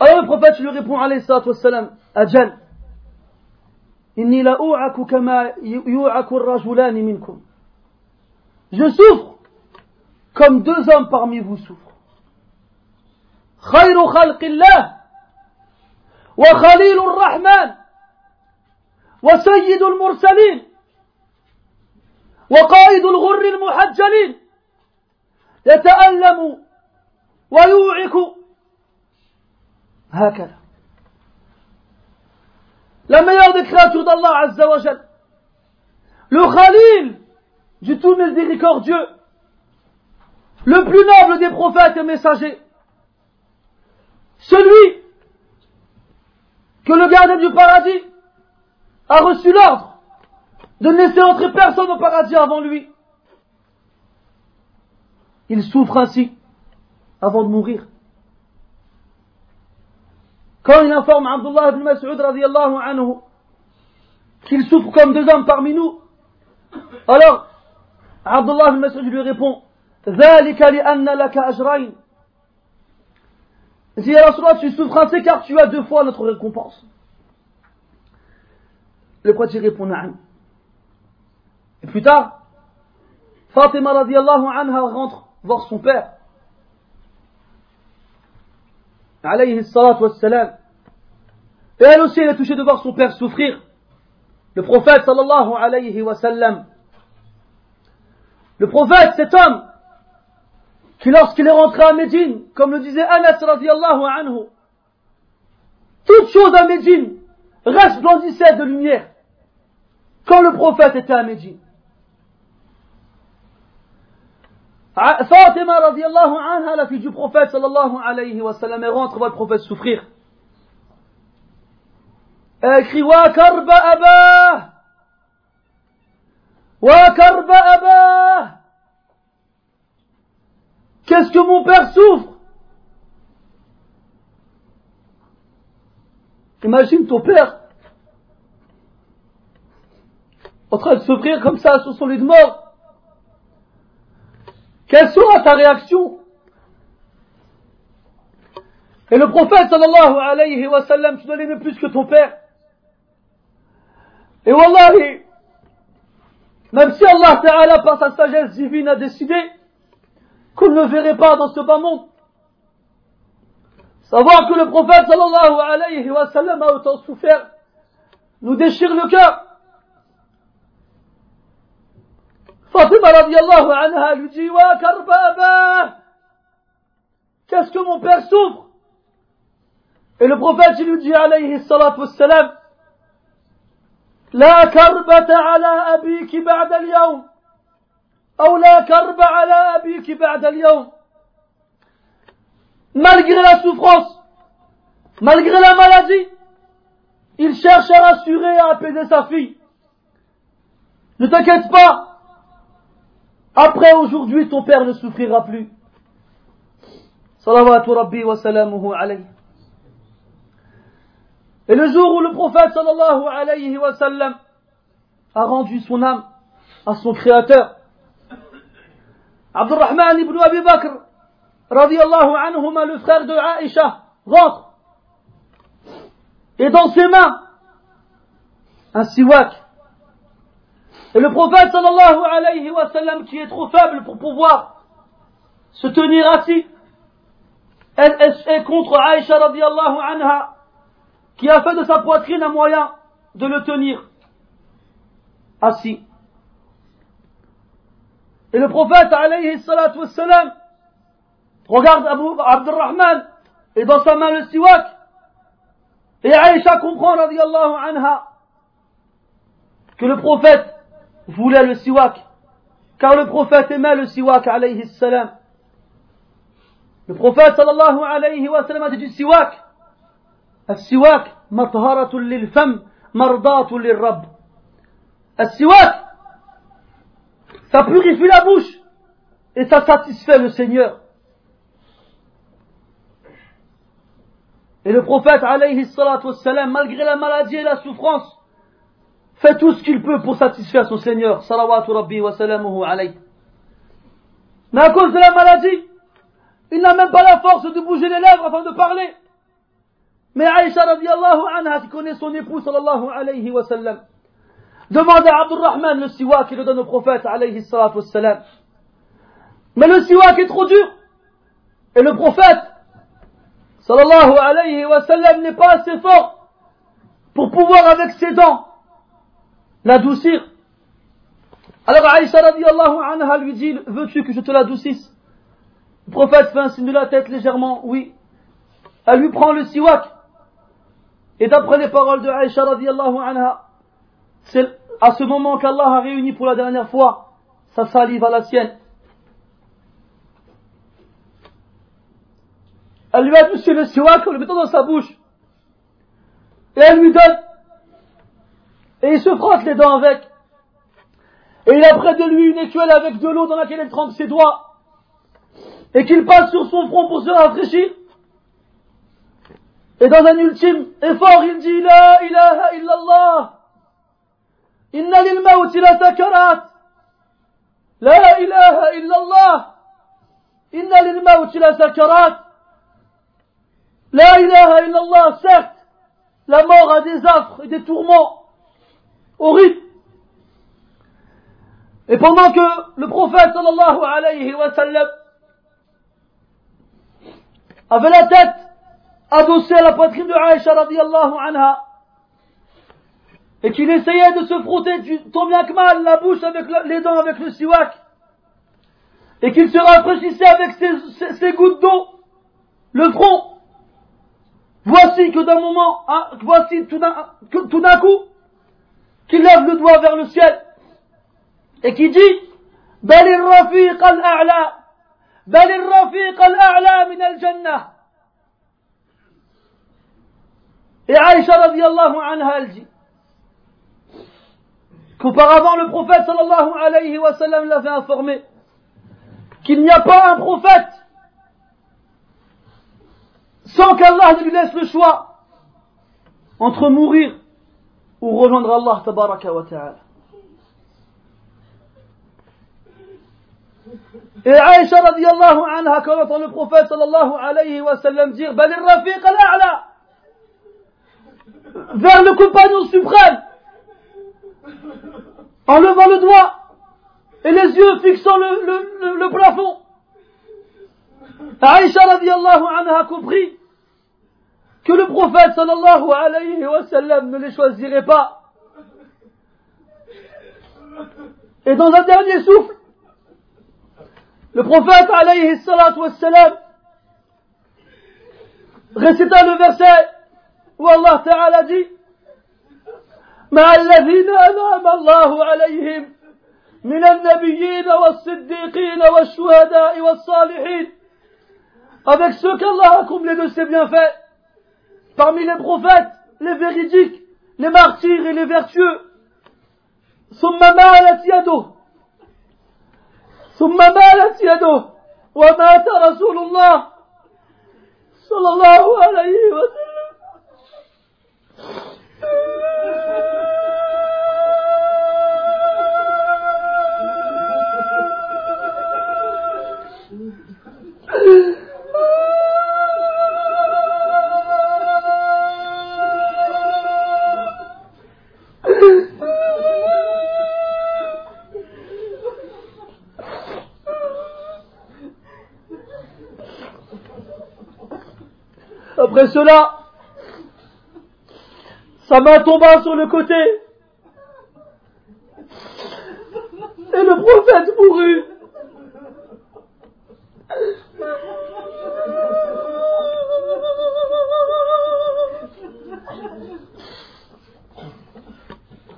[SPEAKER 1] Alors le prophète lui répond alayhi salatu wassalam, Ajal, inni la'u'aku kama yu'aku rajulani minkum. Je souffre comme deux hommes parmi vous souffrent. خير خلق الله وخليل الرحمن وسيد المرسلين وقائد الغر المحجلين يتألم ويوعك. هكذا. لما يرد créatures الله عز وجل. Le Khalil du tout miséricordieux le plus noble des prophètes et messagers, celui que le gardien du paradis a reçu l'ordre de ne laisser entrer personne au paradis avant lui. Il souffre ainsi avant de mourir. Quand il informe Abdullah ibn Mas'ud radiallahu anhu qu'il souffre comme deux hommes parmi nous, alors Abdullah ibn Mas'ud lui répond ذلك لأن لك أجرين il dit, Rasulallah, tu souffres ainsi car tu as deux fois notre récompense. Le prophète répond, Na'am. Et plus tard, Fatima radiallahu anha rentre voir son père. Alayhi salatu wassalam. Et elle aussi, elle est touchée de voir son père souffrir. Le prophète sallallahu alayhi wa sallam. Le prophète, cet homme, qui lorsqu'il est rentré à Médine, comme le disait Anas radiallahu anhu, toute chose à Médine resplendissait de lumière quand le prophète était à Médine. Fatima radiallahu anha, la fille du prophète sallallahu alayhi wa sallam, elle rentre, voit le prophète souffrir. Elle crie Wa karba abah Wa karba abah Qu'est-ce que mon père souffre Imagine ton père en train de souffrir comme ça sur son lit de mort. Quelle sera ta réaction Et le prophète sallallahu alayhi wa sallam, tu dois l'aimer plus que ton père. Et wallahi, même si Allah Ta'ala par sa sagesse divine a décidé qu'on ne verrait pas dans ce bas monde. Savoir que le prophète sallallahu alayhi wa sallam a autant souffert nous déchire le cœur. Fatima radiallahu anha lui dit Wa karbaba Qu'est-ce que mon père souffre? Et le prophète lui dit alayhi salatu wassalam لا كربة على أبيك بعد اليوم Malgré la souffrance, malgré la maladie, il cherche à rassurer et à apaiser sa fille. Ne t'inquiète pas. Après aujourd'hui, ton père ne souffrira plus. Salawatu Rabbi wa salamuhu alayhi. Et le jour où le prophète sallallahu alayhi wa sallam a rendu son âme à son créateur, Abdurrahman ibn Abi Bakr, radiallahu anhuma, le frère de Aïcha, rentre. Et dans ses mains, un siwak. Et le prophète sallallahu alayhi wa sallam, qui est trop faible pour pouvoir se tenir assis, est contre Aïcha radiallahu anha, qui a fait de sa poitrine un moyen de le tenir assis. Et le prophète, alayhi salatu wassalam, regarde Abu Abdurrahman, et dans sa main le siwak. Et Aïcha comprend, radiallahu anha, que le prophète voulait le siwak, car le prophète aimait le siwak, alayhi salam. Le prophète, sallallahu alayhi wa sallam, a dit du siwak. السواك مطهرة للفم مرضاة للرب السواك Ça purifie la bouche et ça satisfait le Seigneur. Et le prophète, malgré la maladie et la souffrance, fait tout ce qu'il peut pour satisfaire son Seigneur. Salawatu rabbi. Mais à cause de la maladie, il n'a même pas la force de bouger les lèvres afin de parler. Mais Aïcha radiallahu anha, qui connaît son époux sallallahu alayhi wa sallam, Demande à Abdurrahman le siwak qui le donne au prophète. Mais le siwak est trop dur. Et le prophète, sallallahu n'est pas assez fort pour pouvoir avec ses dents l'adoucir. Alors Aïcha radiallahu anha lui dit, veux-tu que je te l'adoucisse? Le prophète fait un signe de la tête légèrement, oui. Elle lui prend le siwak. Et d'après les paroles de Aïcha radiallahu anha, c'est à ce moment qu'Allah a réuni pour la dernière fois sa salive à la sienne. Elle lui a monsieur le siwak, en le mettant dans sa bouche. Et elle lui donne. Et il se frotte les dents avec. Et il a près de lui une écuelle avec de l'eau dans laquelle elle trempe ses doigts. Et qu'il passe sur son front pour se rafraîchir. Et dans un ultime effort, il dit La ilaha illallah. Lil mawti la sakarat. La ilaha illallah. Inna lil mawti la ilaha illallah, certes, la mort a des affres et des tourments horribles. Et pendant que le prophète sallallahu alayhi wa sallam avait la tête adossée à la poitrine de Aïcha radiallahu anha, et qu'il essayait de se frotter tant bien que mal la bouche avec les dents avec le siwak, et qu'il se rafraîchissait avec ses gouttes d'eau, le front, Voici que d'un moment, hein, voici tout d'un coup, qu'il lève le doigt vers le ciel et qui dit بل الرفيق الأعلى بل الرفيق الأعلى من الجنة Et Aïcha radiallahu anha elle dit qu'auparavant le prophète sallallahu alayhi wa sallam l'avait informé qu'il n'y a pas un prophète sans qu'Allah ne lui laisse le choix entre mourir ou rejoindre Allah tabaraka wa ta'ala. Et Aïcha radiallahu anha, quand le prophète sallallahu alayhi wa sallam dire Bal rafiq al-a'la vers le compagnon suprême en levant le doigt et les yeux fixant le, plafond. Aïcha radiallahu anha a compris que le prophète sallallahu alayhi wa sallam ne les choisirait pas. Et dans un dernier souffle, le prophète alayhi salatu récita le verset où Allah Ta'ala dit مع الذين أنعم الله عليهم من النبيين والصديقين والشهداء والصالحين. Avec ceux qu'Allah a comblés de ses bienfaits. Parmi les prophètes, les véridiques, les martyrs et les vertueux. ثم مالت يده ثم مالت يده ومات رسول الله صلى الله عليه وسلم Après cela, sa main tomba sur le côté. Et le prophète mourut.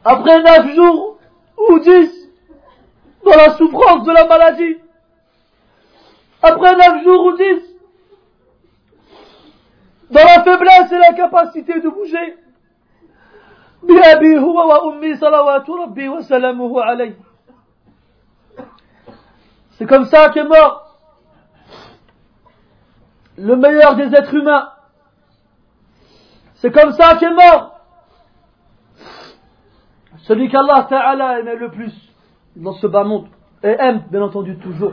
[SPEAKER 1] Après neuf jours ou dix, dans la souffrance de la maladie, après neuf jours ou dix, dans la faiblesse et l'incapacité de bouger. C'est comme ça qu'est mort le meilleur des êtres humains. C'est comme ça qu'est mort celui qu'Allah Ta'ala aimait le plus dans ce bas monde et aime bien entendu toujours.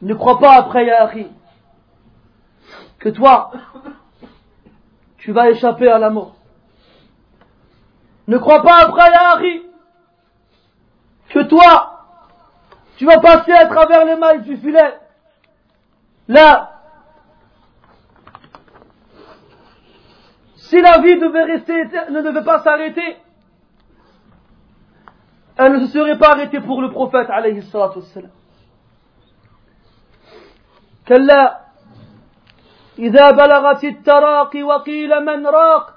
[SPEAKER 1] Ne crois pas après Yahri que toi, tu vas échapper à la mort. Ne crois pas après Harry que toi, tu vas passer à travers les mailles du filet. Là, si la vie ne devait pas s'arrêter, elle ne se serait pas arrêtée pour le prophète, alayhi salatu wassalam. إذا بلغت التراقي وقيل من راق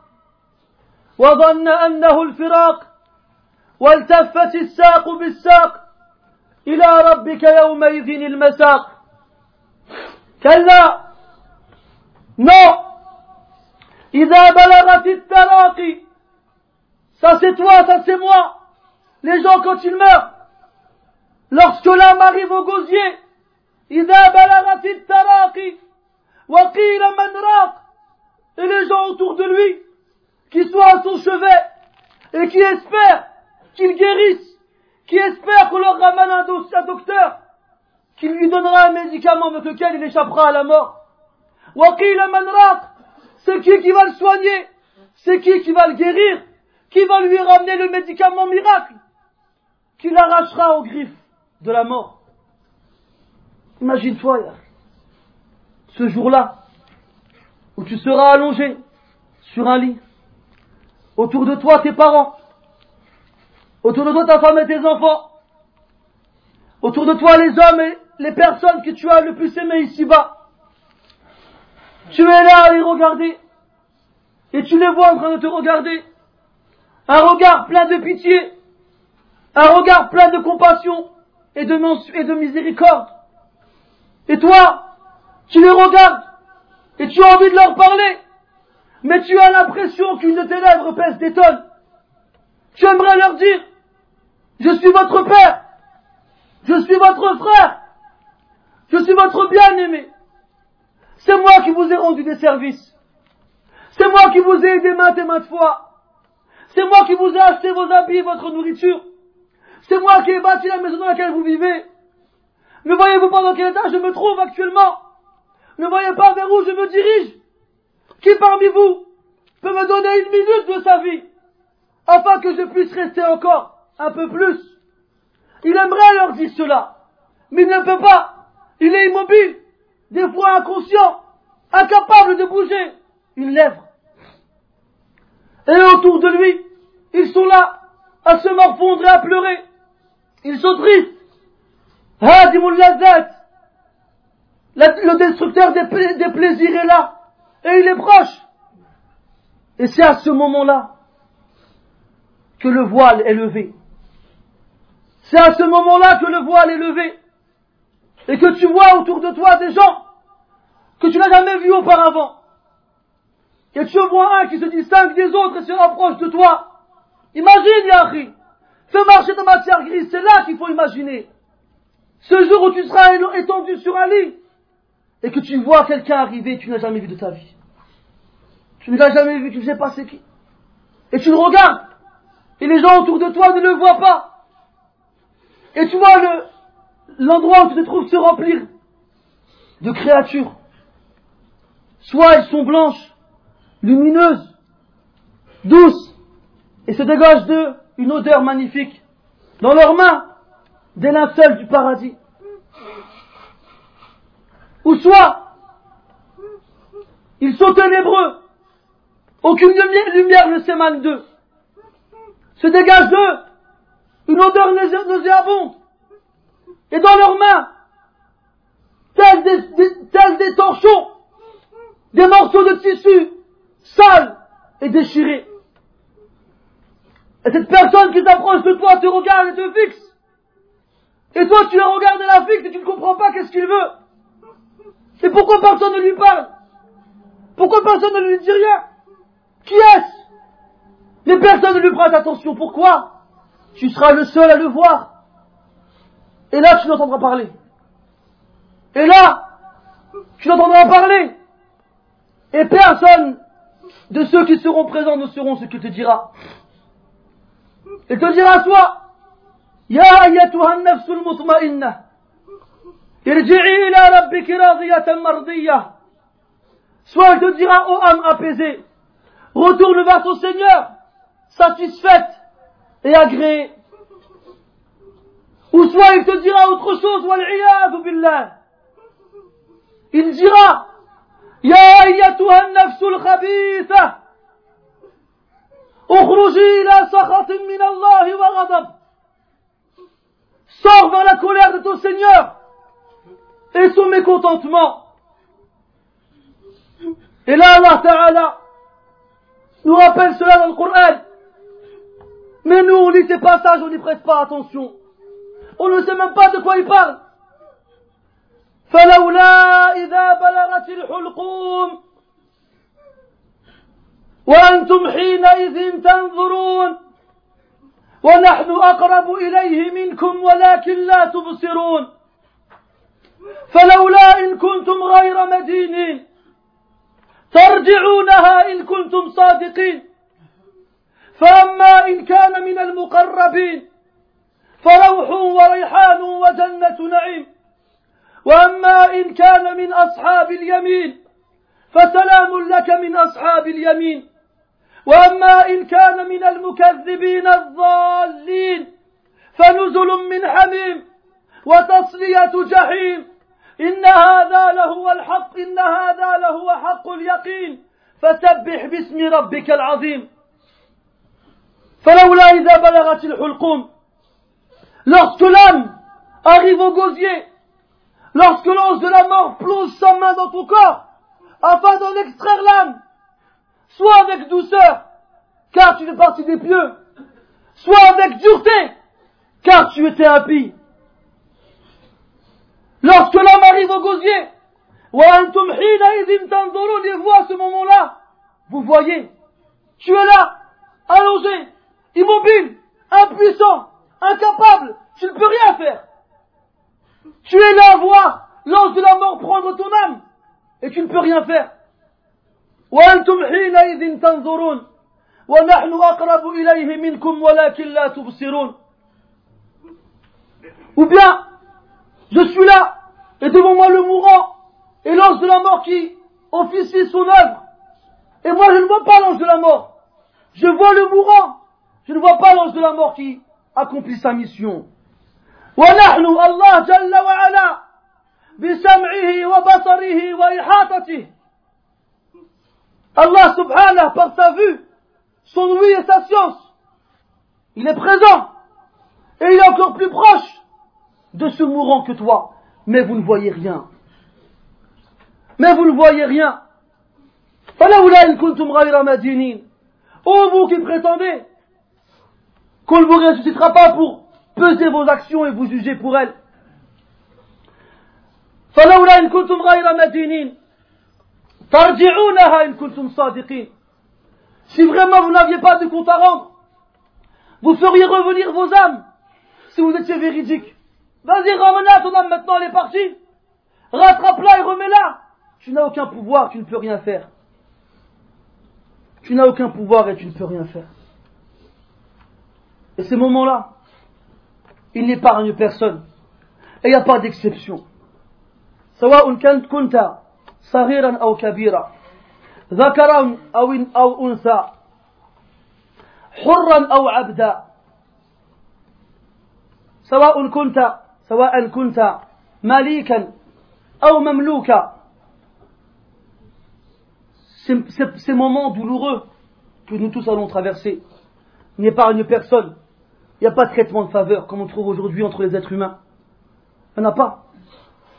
[SPEAKER 1] وظن أنه الفراق والتفت الساق بالساق إلى ربك يومئذ المساق كلا Non إذا بلغت التراقي Ça c'est toi, ça c'est moi. Les gens quand ils meurent, lorsque l'âme arrive au gosier, إذا بلغت التراقي Waqil manraq et les gens autour de lui qui sont à son chevet et qui espèrent qu'il guérisse, qui espèrent qu'on leur ramène un, docteur qui lui donnera un médicament avec lequel il échappera à la mort. Waqil manraq, c'est qui qui va le soigner? C'est qui qui va le guérir? Qui va lui ramener le médicament miracle Qui l'arrachera aux griffes de la mort? Imagine-toi, là ce jour-là, où tu seras allongé sur un lit, autour de toi tes parents, autour de toi ta femme et tes enfants, autour de toi les hommes et les personnes que tu as le plus aimées ici-bas. Tu es là à les regarder, et tu les vois en train de te regarder. Un regard plein de pitié, un regard plein de compassion et de, et de miséricorde. Et toi, tu les regardes et tu as envie de leur parler, mais tu as l'impression qu'une de tes lèvres pèse des tonnes. Tu aimerais leur dire, je suis votre père, je suis votre frère, je suis votre bien-aimé. C'est moi qui vous ai rendu des services. C'est moi qui vous ai aidé maintes et maintes fois. C'est moi qui vous ai acheté vos habits et votre nourriture. C'est moi qui ai bâti la maison dans laquelle vous vivez. Ne voyez-vous pas dans quel état je me trouve actuellement? Ne voyez pas vers où je me dirige Qui parmi vous peut me donner une minute de sa vie afin que je puisse rester encore un peu plus Il aimerait leur dire cela, mais il ne peut pas. Il est immobile, des fois inconscient, incapable de bouger une lèvre. Et autour de lui, ils sont là à se morfondre et à pleurer. Ils sont tristes. Le destructeur des, plaisirs est là. Et il est proche. Et c'est à ce moment-là que le voile est levé. C'est à ce moment-là que le voile est levé. Et que tu vois autour de toi des gens que tu n'as jamais vus auparavant. Et tu vois un qui se distingue des autres et se rapproche de toi. Imagine, Yahri. Fais marcher ta matière grise, c'est là qu'il faut imaginer. Ce jour où tu seras étendu sur un lit et que tu vois quelqu'un arriver tu n'as jamais vu de ta vie. Tu ne l'as jamais vu, tu ne sais pas c'est qui. Et tu le regardes. Et les gens autour de toi ne le voient pas. Et tu vois le, l'endroit où tu te trouves se remplir de créatures. Soit elles sont blanches, lumineuses, douces, et se dégagent d'eux une odeur magnifique. Dans leurs mains, des linceuls du paradis. Ou soit, ils sont ténébreux, aucune lumière ne s'émane d'eux. Se dégage d'eux une odeur nauséabonde. Et dans leurs mains, tels des, tels des torchons, des morceaux de tissu sales et déchirés. Et cette personne qui s'approche de toi te regarde et te fixe. Et toi, tu la regardes et la fixe et tu ne comprends pas qu'est-ce qu'il veut. Et pourquoi personne ne lui parle Pourquoi personne ne lui dit rien? Qui est-ce? Mais personne ne lui prête attention. Pourquoi? Tu seras le seul à le voir. Et là, tu l'entendras parler. Et là, tu l'entendras parler. Et personne de ceux qui seront présents ne sauront ce qu'il te dira. Il te dira à toi, Ya ayyatuha nafsul mutma'innah. ارجعي إلى ربك راضية مرضية Soit il te dira, ô âme apaisée, retourne vers ton Seigneur, satisfaite et agréée. Ou soit il te dira autre chose, wal billah. Il dira, يا أيتها النفس الخبيثة اخرجي إلى سخط من الله وغضب Sors vers la colère de ton Seigneur et son mécontentement. Et là, Allah Ta'ala nous rappelle cela dans le Coran. Mais nous, on lit ces passages, on n'y prête pas attention. On ne sait même pas de quoi il parle. فلولا إذا بلغت الحلقوم وأنتم حينئذ تنظرون ونحن أقرب إليه منكم ولكن لا تبصرون فلولا إن كنتم غير مدينين ترجعونها إن كنتم صادقين. فأما إن كان من المقربين فروح وريحان وجنة نعيم. وأما إن كان من أصحاب اليمين فسلام لك من أصحاب اليمين. وأما إن كان من المكذبين الضالين فنزل من حميم وتصلية جحيم. إن هذا لهو الحق إن هذا لهو حق اليقين فسبح باسم ربك العظيم فلولا إذا بلغت الحلقوم lorsque l'âme arrive au gosier lorsque l'ange de la mort plonge sa main dans ton corps afin d'en extraire l'âme soit avec douceur car tu fais partie des pieux soit avec dureté car tu étais impie Lorsque l'homme arrive au gosier, les voix à ce moment-là, vous voyez, tu es là, allongé, immobile, impuissant, incapable, tu ne peux rien faire. Tu es là à voir l'ange de la mort prendre ton âme, et tu ne peux rien faire. Ou bien, je suis là, et devant moi le mourant, et l'ange de la mort qui officie son œuvre. Et moi je ne vois pas l'ange de la mort. Je vois le mourant. Je ne vois pas l'ange de la mort qui accomplit sa mission. ونحن الله جل وعلا بسمعه وبصره وإحاطته Allah subhanahu par sa vue, son ouïe et sa science, il est présent et il est encore plus proche de ce mourant que toi, mais vous ne voyez rien. Mais vous ne voyez rien. Oh vous qui prétendez qu'on ne vous ressuscitera pas pour peser vos actions et vous juger pour elles. Si vraiment vous n'aviez pas de compte à rendre, vous feriez revenir vos âmes si vous étiez véridiques. Vas-y, ramène-la, ton âme maintenant, elle est partie. Rattrape-la et remets-la. Tu n'as aucun pouvoir, tu ne peux rien faire. Tu n'as aucun pouvoir et tu ne peux rien faire. Et ces moments-là, il n'épargne personne. Et il n'y a pas d'exception. سواء كنت كنت صغيرا أو كبيرا ذكرا أو أو أنثى حرا أو عبدا سواء كنت سواء كنت مليكا أو مملوكا ces moments douloureux que nous tous allons traverser n'épargnent personne. Il n'y a pas de traitement de faveur comme on trouve aujourd'hui entre les êtres humains. Il n'y en a pas.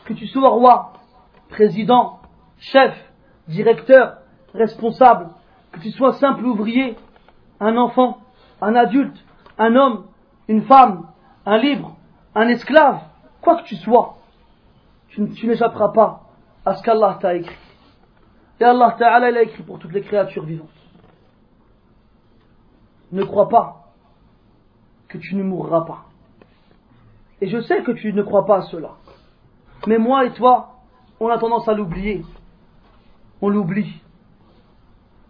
[SPEAKER 1] Que tu sois roi, président, chef, directeur, responsable, que tu sois simple ouvrier, un enfant, un adulte, un homme, une femme, un libre, un esclave, quoi que tu sois, tu, n'échapperas pas à ce qu'Allah t'a écrit. Et Allah Ta'ala l'a écrit pour toutes les créatures vivantes. Ne crois pas que tu ne mourras pas. Et je sais que tu ne crois pas à cela. Mais moi et toi, on a tendance à l'oublier. On l'oublie.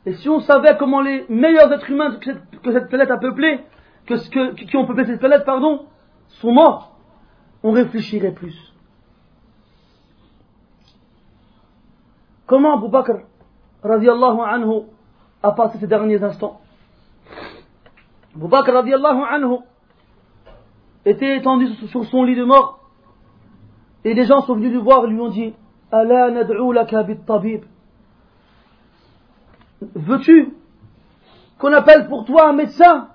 [SPEAKER 1] Et si on savait comment les meilleurs êtres humains que cette, planète a peuplé, que, qui ont peuplé cette planète, pardon, sont morts, on réfléchirait plus. Comment Abu Bakr radiallahu anhu a passé ces derniers instants Abu Bakr radiallahu anhu était étendu sur son lit de mort et des gens sont venus le voir et lui ont dit laka tabib Veux-tu qu'on appelle pour toi un médecin?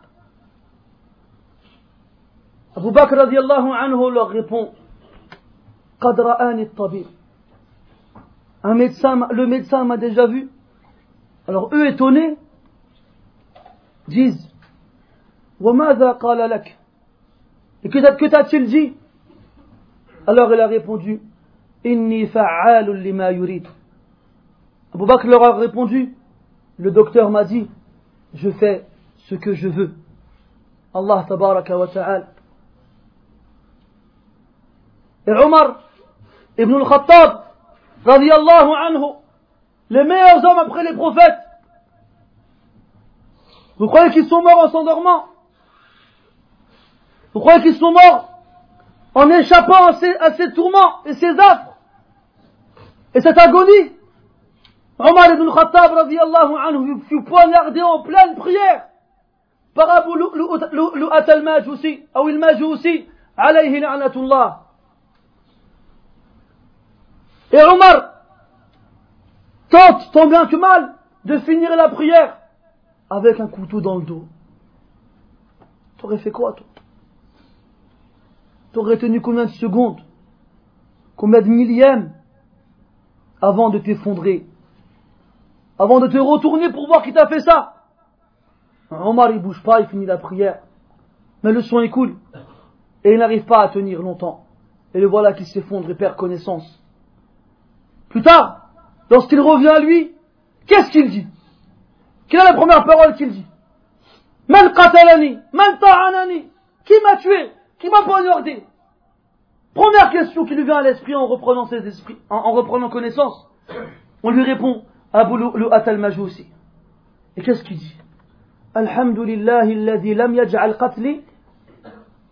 [SPEAKER 1] Abu Bakr radiallahu anhu leur répond Un médecin, le médecin m'a déjà vu. Alors eux étonnés disent Et que, que t'a-t-il dit? Alors il a répondu Inni lima yurid. Abu Bakr leur a répondu Le docteur m'a dit Je fais ce que je veux. Allah tabaraka wa ta'ala et Omar ibn al-Khattab, radiallahu anhu, les meilleurs hommes après les prophètes, vous croyez qu'ils sont morts en s'endormant Vous croyez qu'ils sont morts en échappant à ces, tourments et ces affres et cette agonie Omar ibn Khattab radiallahu anhu fut poignardé en pleine prière par Abu Lu'at al-Majusi ou il-Majusi alayhi la'natullah et Omar tente tant bien que mal de finir la prière avec un couteau dans le dos. T'aurais fait quoi, toi? T'aurais tenu combien de secondes? Combien de millièmes? Avant de t'effondrer? Avant de te retourner pour voir qui t'a fait ça? Omar, il bouge pas, il finit la prière. Mais le son est cool. Et il n'arrive pas à tenir longtemps. Et le voilà qui s'effondre et perd connaissance Plus tard, lorsqu'il revient à lui, qu'est-ce qu'il dit Quelle est la première parole qu'il dit Man qatalani, man ta'anani, qui m'a tué, qui m'a poignardé Première question qui lui vient à l'esprit en reprenant ses esprits, en, reprenant connaissance. On lui répond, Abu Lu'at al-Majousi. Et qu'est-ce qu'il dit Alhamdulillah alladhi lam yaj'al qatli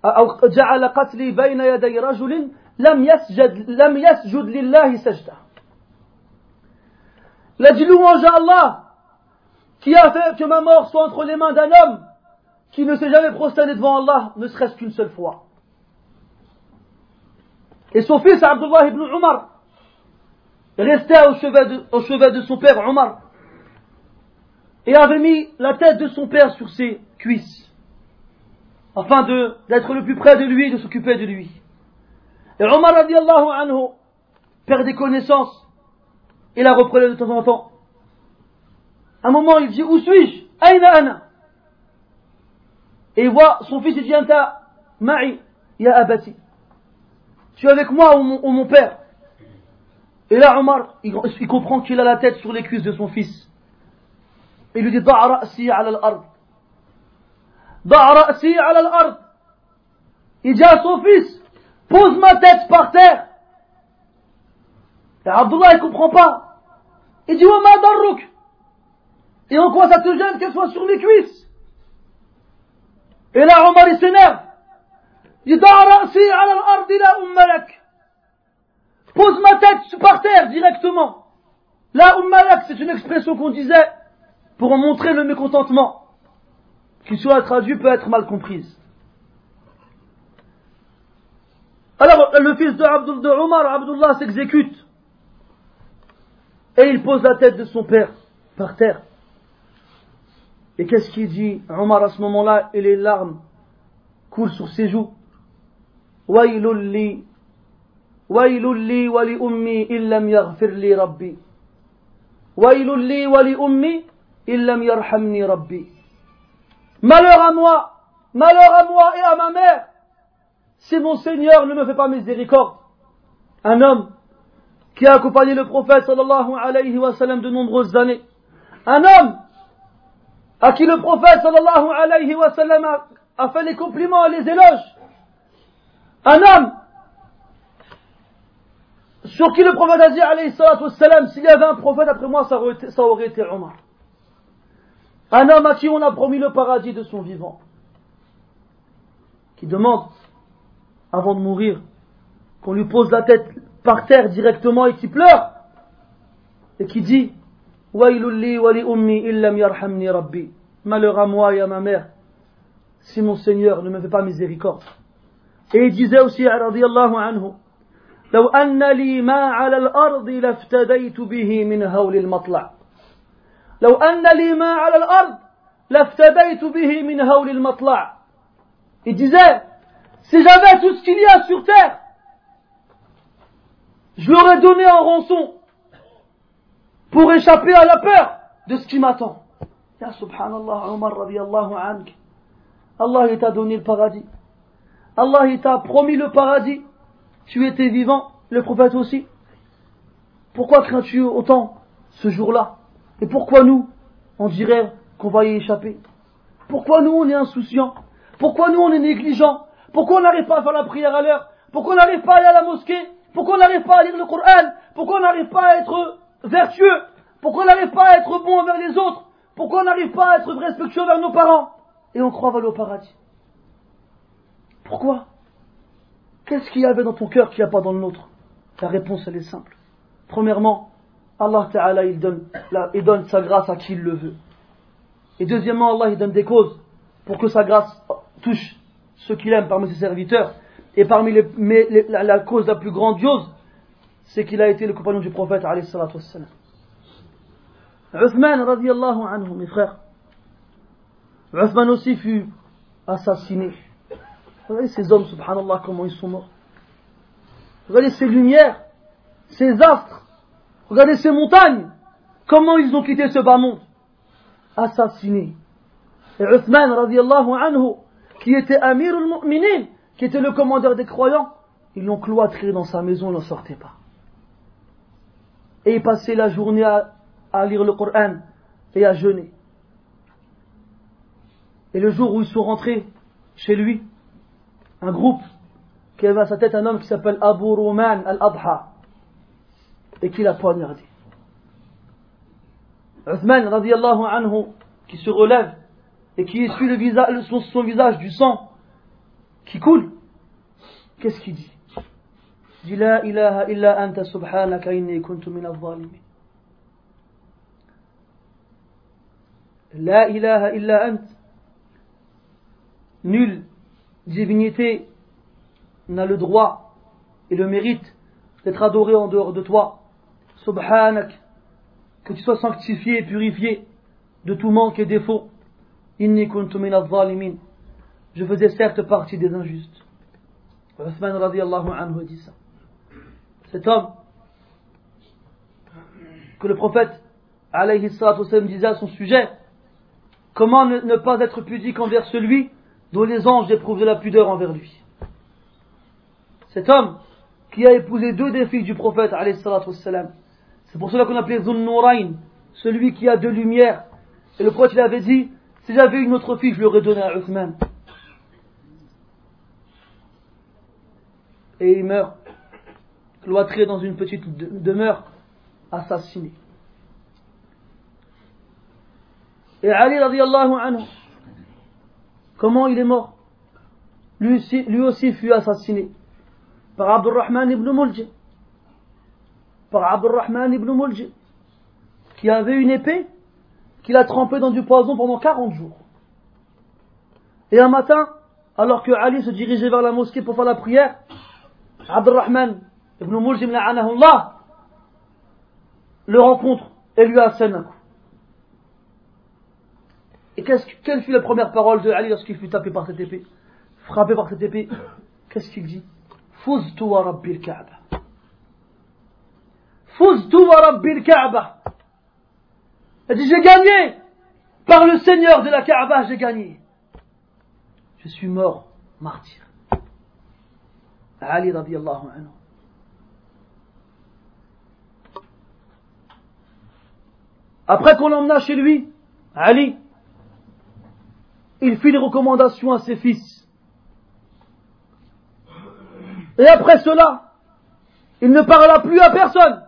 [SPEAKER 1] أو جعل قتلي بين يدي رجل لم يسجد لم يسجد لله سجده il a dit louange à Allah qui a fait que ma mort soit entre les mains d'un homme qui ne s'est jamais prosterné devant Allah, ne serait-ce qu'une seule fois. Et son fils Abdullah ibn Umar restait au chevet de, au de son père Omar et avait mis la tête de son père sur ses cuisses afin d'être le plus près de lui et de s'occuper de lui. Et Omar radiallahu anhu perdait connaissance il la reprenait de temps en temps. un moment, il dit, où suis-je? Aïna ana? Et il voit son fils, il dit, abati. Tu es avec moi ou mon, père Et là, Omar, il, comprend qu'il a la tête sur les cuisses de son fils. Il lui dit, Da' ra'si ala l'ard. Da' ra'si ala l'ard. Il dit à son fils, pose ma tête par terre. Abdullah, il comprend pas. Il dit, Et en quoi ça te gêne qu'elle soit sur les cuisses? Et là, Omar, il s'énerve. Il dit, Pose ma tête par terre directement. La ummalak, c'est une expression qu'on disait pour montrer le mécontentement. Qui soit traduit peut être mal comprise. Alors, le fils de, Abdul, de Omar, Abdullah, s'exécute. Et il pose la tête de son père par terre. Et qu'est-ce qu'il dit Omar à ce moment-là, et les larmes coulent sur ses joues. Wailulli, wailulli wali ummi illam yaghfir li rabbi. Wailulli wali ummi illam yarhamni rabbi. Malheur à moi, malheur à moi et à ma mère, si mon Seigneur ne me fait pas miséricorde. Un homme qui a accompagné le prophète sallallahu alayhi wa sallam de nombreuses années. Un homme à qui le prophète sallallahu alayhi wa sallam a, fait les compliments et les éloges. Un homme sur qui le prophète a dit alayhi sallam, s'il y avait un prophète après moi, ça aurait été, ça aurait été Omar. Un homme à qui on a promis le paradis de son vivant. Qui demande, avant de mourir, qu'on lui pose la tête par terre directement et qui pleure et qui dit Malheur à moi et à ma mère si mon Seigneur ne me fait pas miséricorde. Et il disait aussi الله عنه لو أن لي ما على الأرض لافتديت به من هول المطلع لو أن لي ما على الأرض لافتديت به من هول المطلع Il disait, si j'avais tout ce qu'il y a sur terre, je l'aurais donné en rançon pour échapper à la peur de ce qui m'attend. Ya subhanallah, Omar radiallahu ank. Allah t'a donné le paradis. Allah t'a promis le paradis. Tu étais vivant, le prophète aussi. Pourquoi crains-tu autant ce jour-là? Et pourquoi nous on dirait qu'on va y échapper? Pourquoi nous on est insouciants? Pourquoi nous on est négligents? Pourquoi on n'arrive pas à faire la prière à l'heure? Pourquoi on n'arrive pas à aller à la mosquée? Pourquoi on n'arrive pas à lire le Coran? Pourquoi on n'arrive pas à être vertueux? Pourquoi on n'arrive pas à être bon envers les autres? Pourquoi on n'arrive pas à être respectueux envers nos parents? Et on croit aller au paradis. Pourquoi? Qu'est-ce qu'il y avait dans ton cœur qu'il n'y a pas dans le nôtre? La réponse, elle est simple. Premièrement, Allah Ta'ala, il il donne sa grâce à qui il le veut. Et deuxièmement, Allah, il donne des causes pour que sa grâce touche ceux qu'il aime parmi ses serviteurs. Et parmi les, la, cause la plus grandiose, c'est qu'il a été le compagnon du prophète, alayhi. Uthman, radiallahu anhu, mes frères. Uthman aussi fut assassiné. Regardez ces hommes, subhanallah, comment ils sont morts. Regardez ces lumières, ces astres. Regardez ces montagnes. Comment ils ont quitté ce bas monde. Assassinés. Et Uthman, radiallahu anhu, qui était Amir al-Mu'minin, qui était le commandeur des croyants, ils l'ont cloîtré dans sa maison, il n'en sortait pas. Et il passait la journée à, lire le Coran et à jeûner. Et le jour où ils sont rentrés chez lui, un groupe qui avait à sa tête un homme qui s'appelle Abu Ruman al-Adha et qui l'a poignardé. Uthman radiallahu anhu qui se relève et qui essuie son visage du sang qui coule. Qu'est-ce qu'il dit? Il dit La ilaha illa anta subhanaka inni kuntu min al-zalimin. La ilaha illa ant. Nul divinité n'a le droit et le mérite d'être adoré en dehors de toi. Subhanak, que tu sois sanctifié et purifié de tout manque et défaut. Inni kuntu min Je faisais certes partie des injustes. Uthman radiallahu dit ça. Cet homme que le prophète alayhi disait à son sujet, comment ne pas être pudique envers celui dont les anges éprouvent de la pudeur envers lui? Cet homme qui a épousé deux des filles du prophète, c'est pour cela qu'on appelait Zun celui qui a deux lumières. Et le prophète il avait dit, si j'avais une autre fille, je l'aurais donnée à Uthman. Et il meurt, cloîtré dans une petite demeure, assassiné. Et Ali radiallahu anhu, Comment il est mort? Lui aussi, fut assassiné par Abdurrahman ibn Mulj. Par Abdurrahman ibn Mulj, qui avait une épée qu'il a trempée dans du poison pendant 40 jours. Et un matin, alors que Ali se dirigeait vers la mosquée pour faire la prière, Abdurrahman ibn Mulj le rencontre et lui assène un coup. Et quelle fut la première parole de Ali lorsqu'il fut tapé par cette épée? Frappé par cette épée Qu'est-ce qu'il dit? Fuztu wa rabbil Kaaba. Fuztu wa rabbil Kaaba. Il dit J'ai gagné Par le Seigneur de la Kaaba, j'ai gagné. Je suis mort, martyr. Ali radiallahu anhu. Après qu'on l'emmena chez lui, Ali, il fit des recommandations à ses fils. Et après cela, il ne parla plus à personne.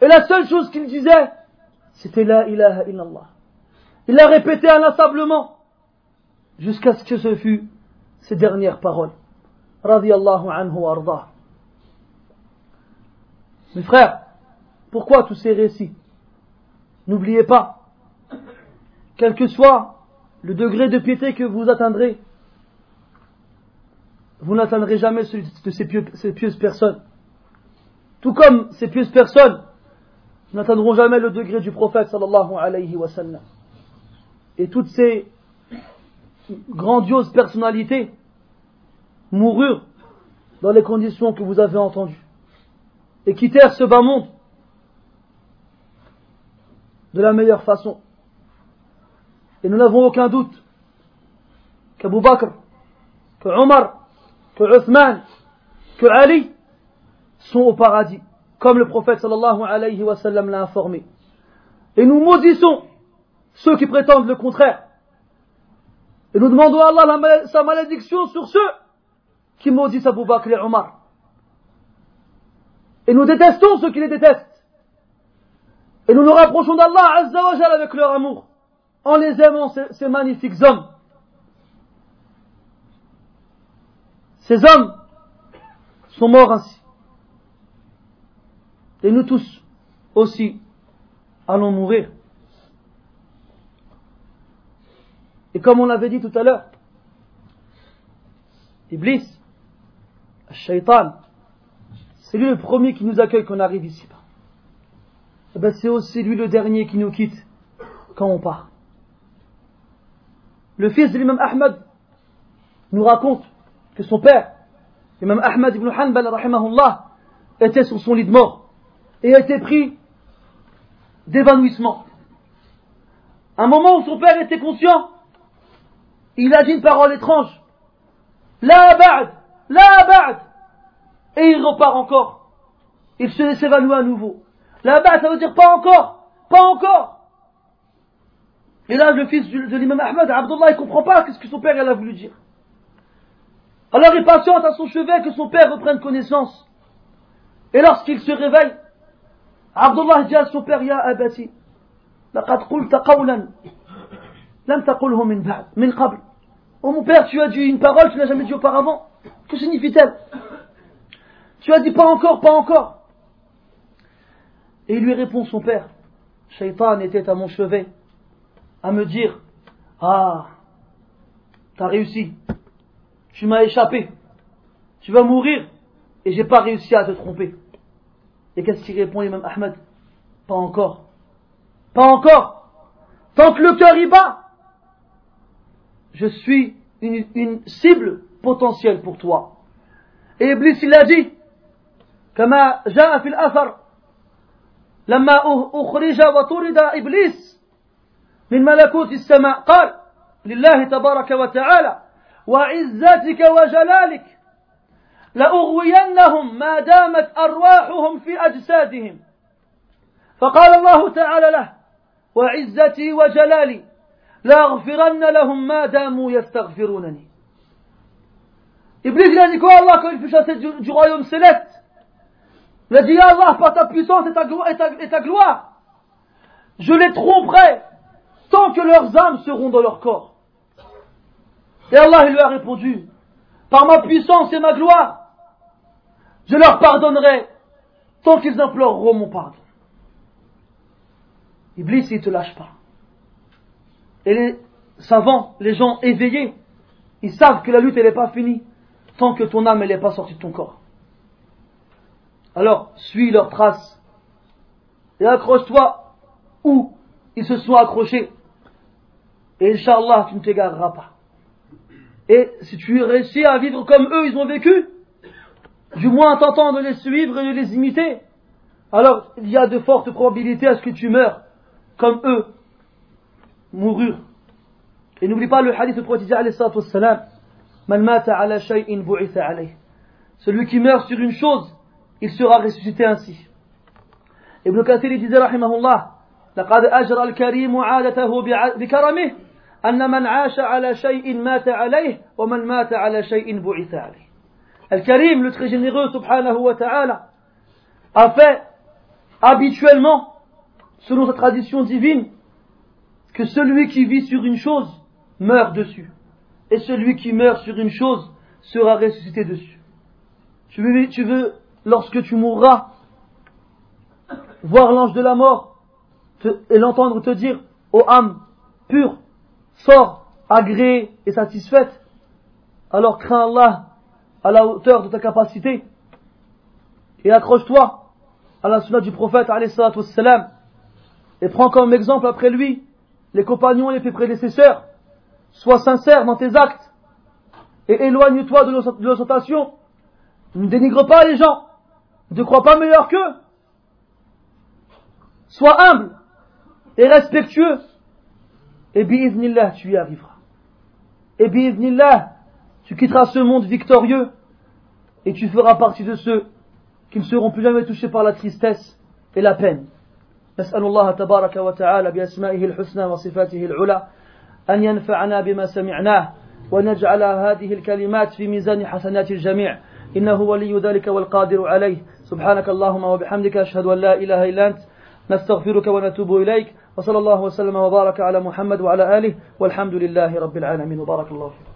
[SPEAKER 1] Et la seule chose qu'il disait, c'était La ilaha illallah. Il l'a répété inlassablement jusqu'à ce que ce fût ses dernières paroles. Arda. Mes frères, pourquoi tous ces récits? N'oubliez pas, quel que soit le degré de piété que vous atteindrez, vous n'atteindrez jamais celui de ces, pieuses personnes. Tout comme ces pieuses personnes n'atteindront jamais le degré du prophète sallallahu alayhi wa. Et toutes ces grandioses personnalités moururent dans les conditions que vous avez entendues et quittèrent ce bas monde de la meilleure façon. Et nous n'avons aucun doute qu'Abu Bakr, que Omar, que Uthman, que Ali sont au paradis, comme le prophète sallallahu alayhi wa sallam l'a informé. Et nous maudissons ceux qui prétendent le contraire. Et nous demandons à Allah sa malédiction sur ceux qui maudissent Abu Bakr et Omar. Et nous détestons ceux qui les détestent. Et nous nous rapprochons d'Allah Azza avec leur amour, en les aimant, ces magnifiques hommes. Ces hommes sont morts ainsi. Et nous tous aussi allons mourir. Et comme on l'avait dit tout à l'heure, Iblis, Shaitan, c'est lui le premier qui nous accueille quand on arrive ici. Eh ben c'est aussi lui le dernier qui nous quitte quand on part. Le fils de l'imam Ahmad nous raconte que son père, l'imam Ahmad ibn Hanbal, rahimahullah, était sur son lit de mort et a été pris d'évanouissement. Un moment où son père était conscient, il a dit une parole étrange. La ba'd, la ba'd. Et il repart encore. Il se laisse évanouir à nouveau. La ba'd, ça veut dire pas encore, pas encore. Et là, le fils de l'imam Ahmad, Abdullah, il comprend pas ce que son père a voulu dire. Alors il patiente à son chevet que son père reprenne connaissance. Et lorsqu'il se réveille, Abdullah dit à son père, Ya abati, لقد قلت قولا لم تقله من بعد من قبل Oh mon père, tu as dit une parole que tu n'as jamais dit auparavant. Que signifie-t-elle Tu as dit pas encore, pas encore. Et il lui répond son père. Shaitan était à mon chevet à me dire Ah, t'as réussi. Tu m'as échappé. Tu vas mourir. Et j'ai pas réussi à te tromper. Et qu'est-ce qu'il répond, Imam Ahmed Pas encore. Pas encore. Tant que le cœur y bat, je suis une cible potentielle pour toi. Et Iblis, il a dit, كما جاء في الأثر لما أخرج وطرد إبليس من ملكوت السماء قال لله تبارك وتعالى وعزتك وجلالك لأغوينهم ما دامت أرواحهم في أجسادهم فقال الله تعالى له وعزتي وجلالي لأغفرن لهم ما داموا يستغفرونني Iblis il a dit quoi Allah quand il fut chassé du, royaume céleste? Il a dit Allah par ta puissance et ta, gloire je les tromperai tant que leurs âmes seront dans leur corps. Et Allah il lui a répondu par ma puissance et ma gloire je leur pardonnerai tant qu'ils imploreront mon pardon. Iblis il te lâche pas. Et les savants, les gens éveillés, ils savent que la lutte n'est pas finie tant que ton âme n'est pas sortie de ton corps. Alors, suis leurs traces et accroche-toi où ils se sont accrochés. Et Inch'Allah, tu ne t'égareras pas. Et si tu réussis à vivre comme eux, ils ont vécu, du moins en tentant de les suivre et de les imiter, alors il y a de fortes probabilités à ce que tu meurs comme eux moururent. Et n'oublie pas le hadith du prophète alayhi celui qui meurt sur une chose, il sera ressuscité ainsi. Ibn Kathir disait rahimahullah لقد أجرى الكريم عادته بكرمه أن من عاش على شيء مات عليه ومن مات على شيء بعث عليه Al-Karim, le très généreux, subhanahu wa ta'ala, a fait habituellement, selon sa tradition divine, que celui qui vit sur une chose meurt dessus et celui qui meurt sur une chose sera ressuscité dessus. Tu veux, lorsque tu mourras, voir l'ange de la mort et l'entendre te dire, ô âme pure, sors, agréée et satisfaite, alors crains Allah à la hauteur de ta capacité et accroche-toi à la sunna du prophète et prends comme exemple après lui les compagnons et les prédécesseurs Sois sincère dans tes actes et éloigne-toi de l'ostentation. Ne dénigre pas les gens. Ne te crois pas meilleur qu'eux. Sois humble et respectueux. Et bi'idnillah, tu y arriveras. Et bi'idnillah, tu quitteras ce monde victorieux et tu feras partie de ceux qui ne seront plus jamais touchés par la tristesse et la peine. نسأل الله تبارك وتعالى بأسمائه الحسنى وصفاته العلى أن ينفعنا بما سمعناه ونجعل هذه الكلمات في ميزان حسنات الجميع. إنه ولي ذلك والقادر عليه. سبحانك اللهم وبحمدك أشهد أن لا إله إلا أنت. نستغفرك ونتوب إليك. وصلى الله وسلم وبارك على محمد وعلى آله. والحمد لله رب العالمين. وبارك الله فيكم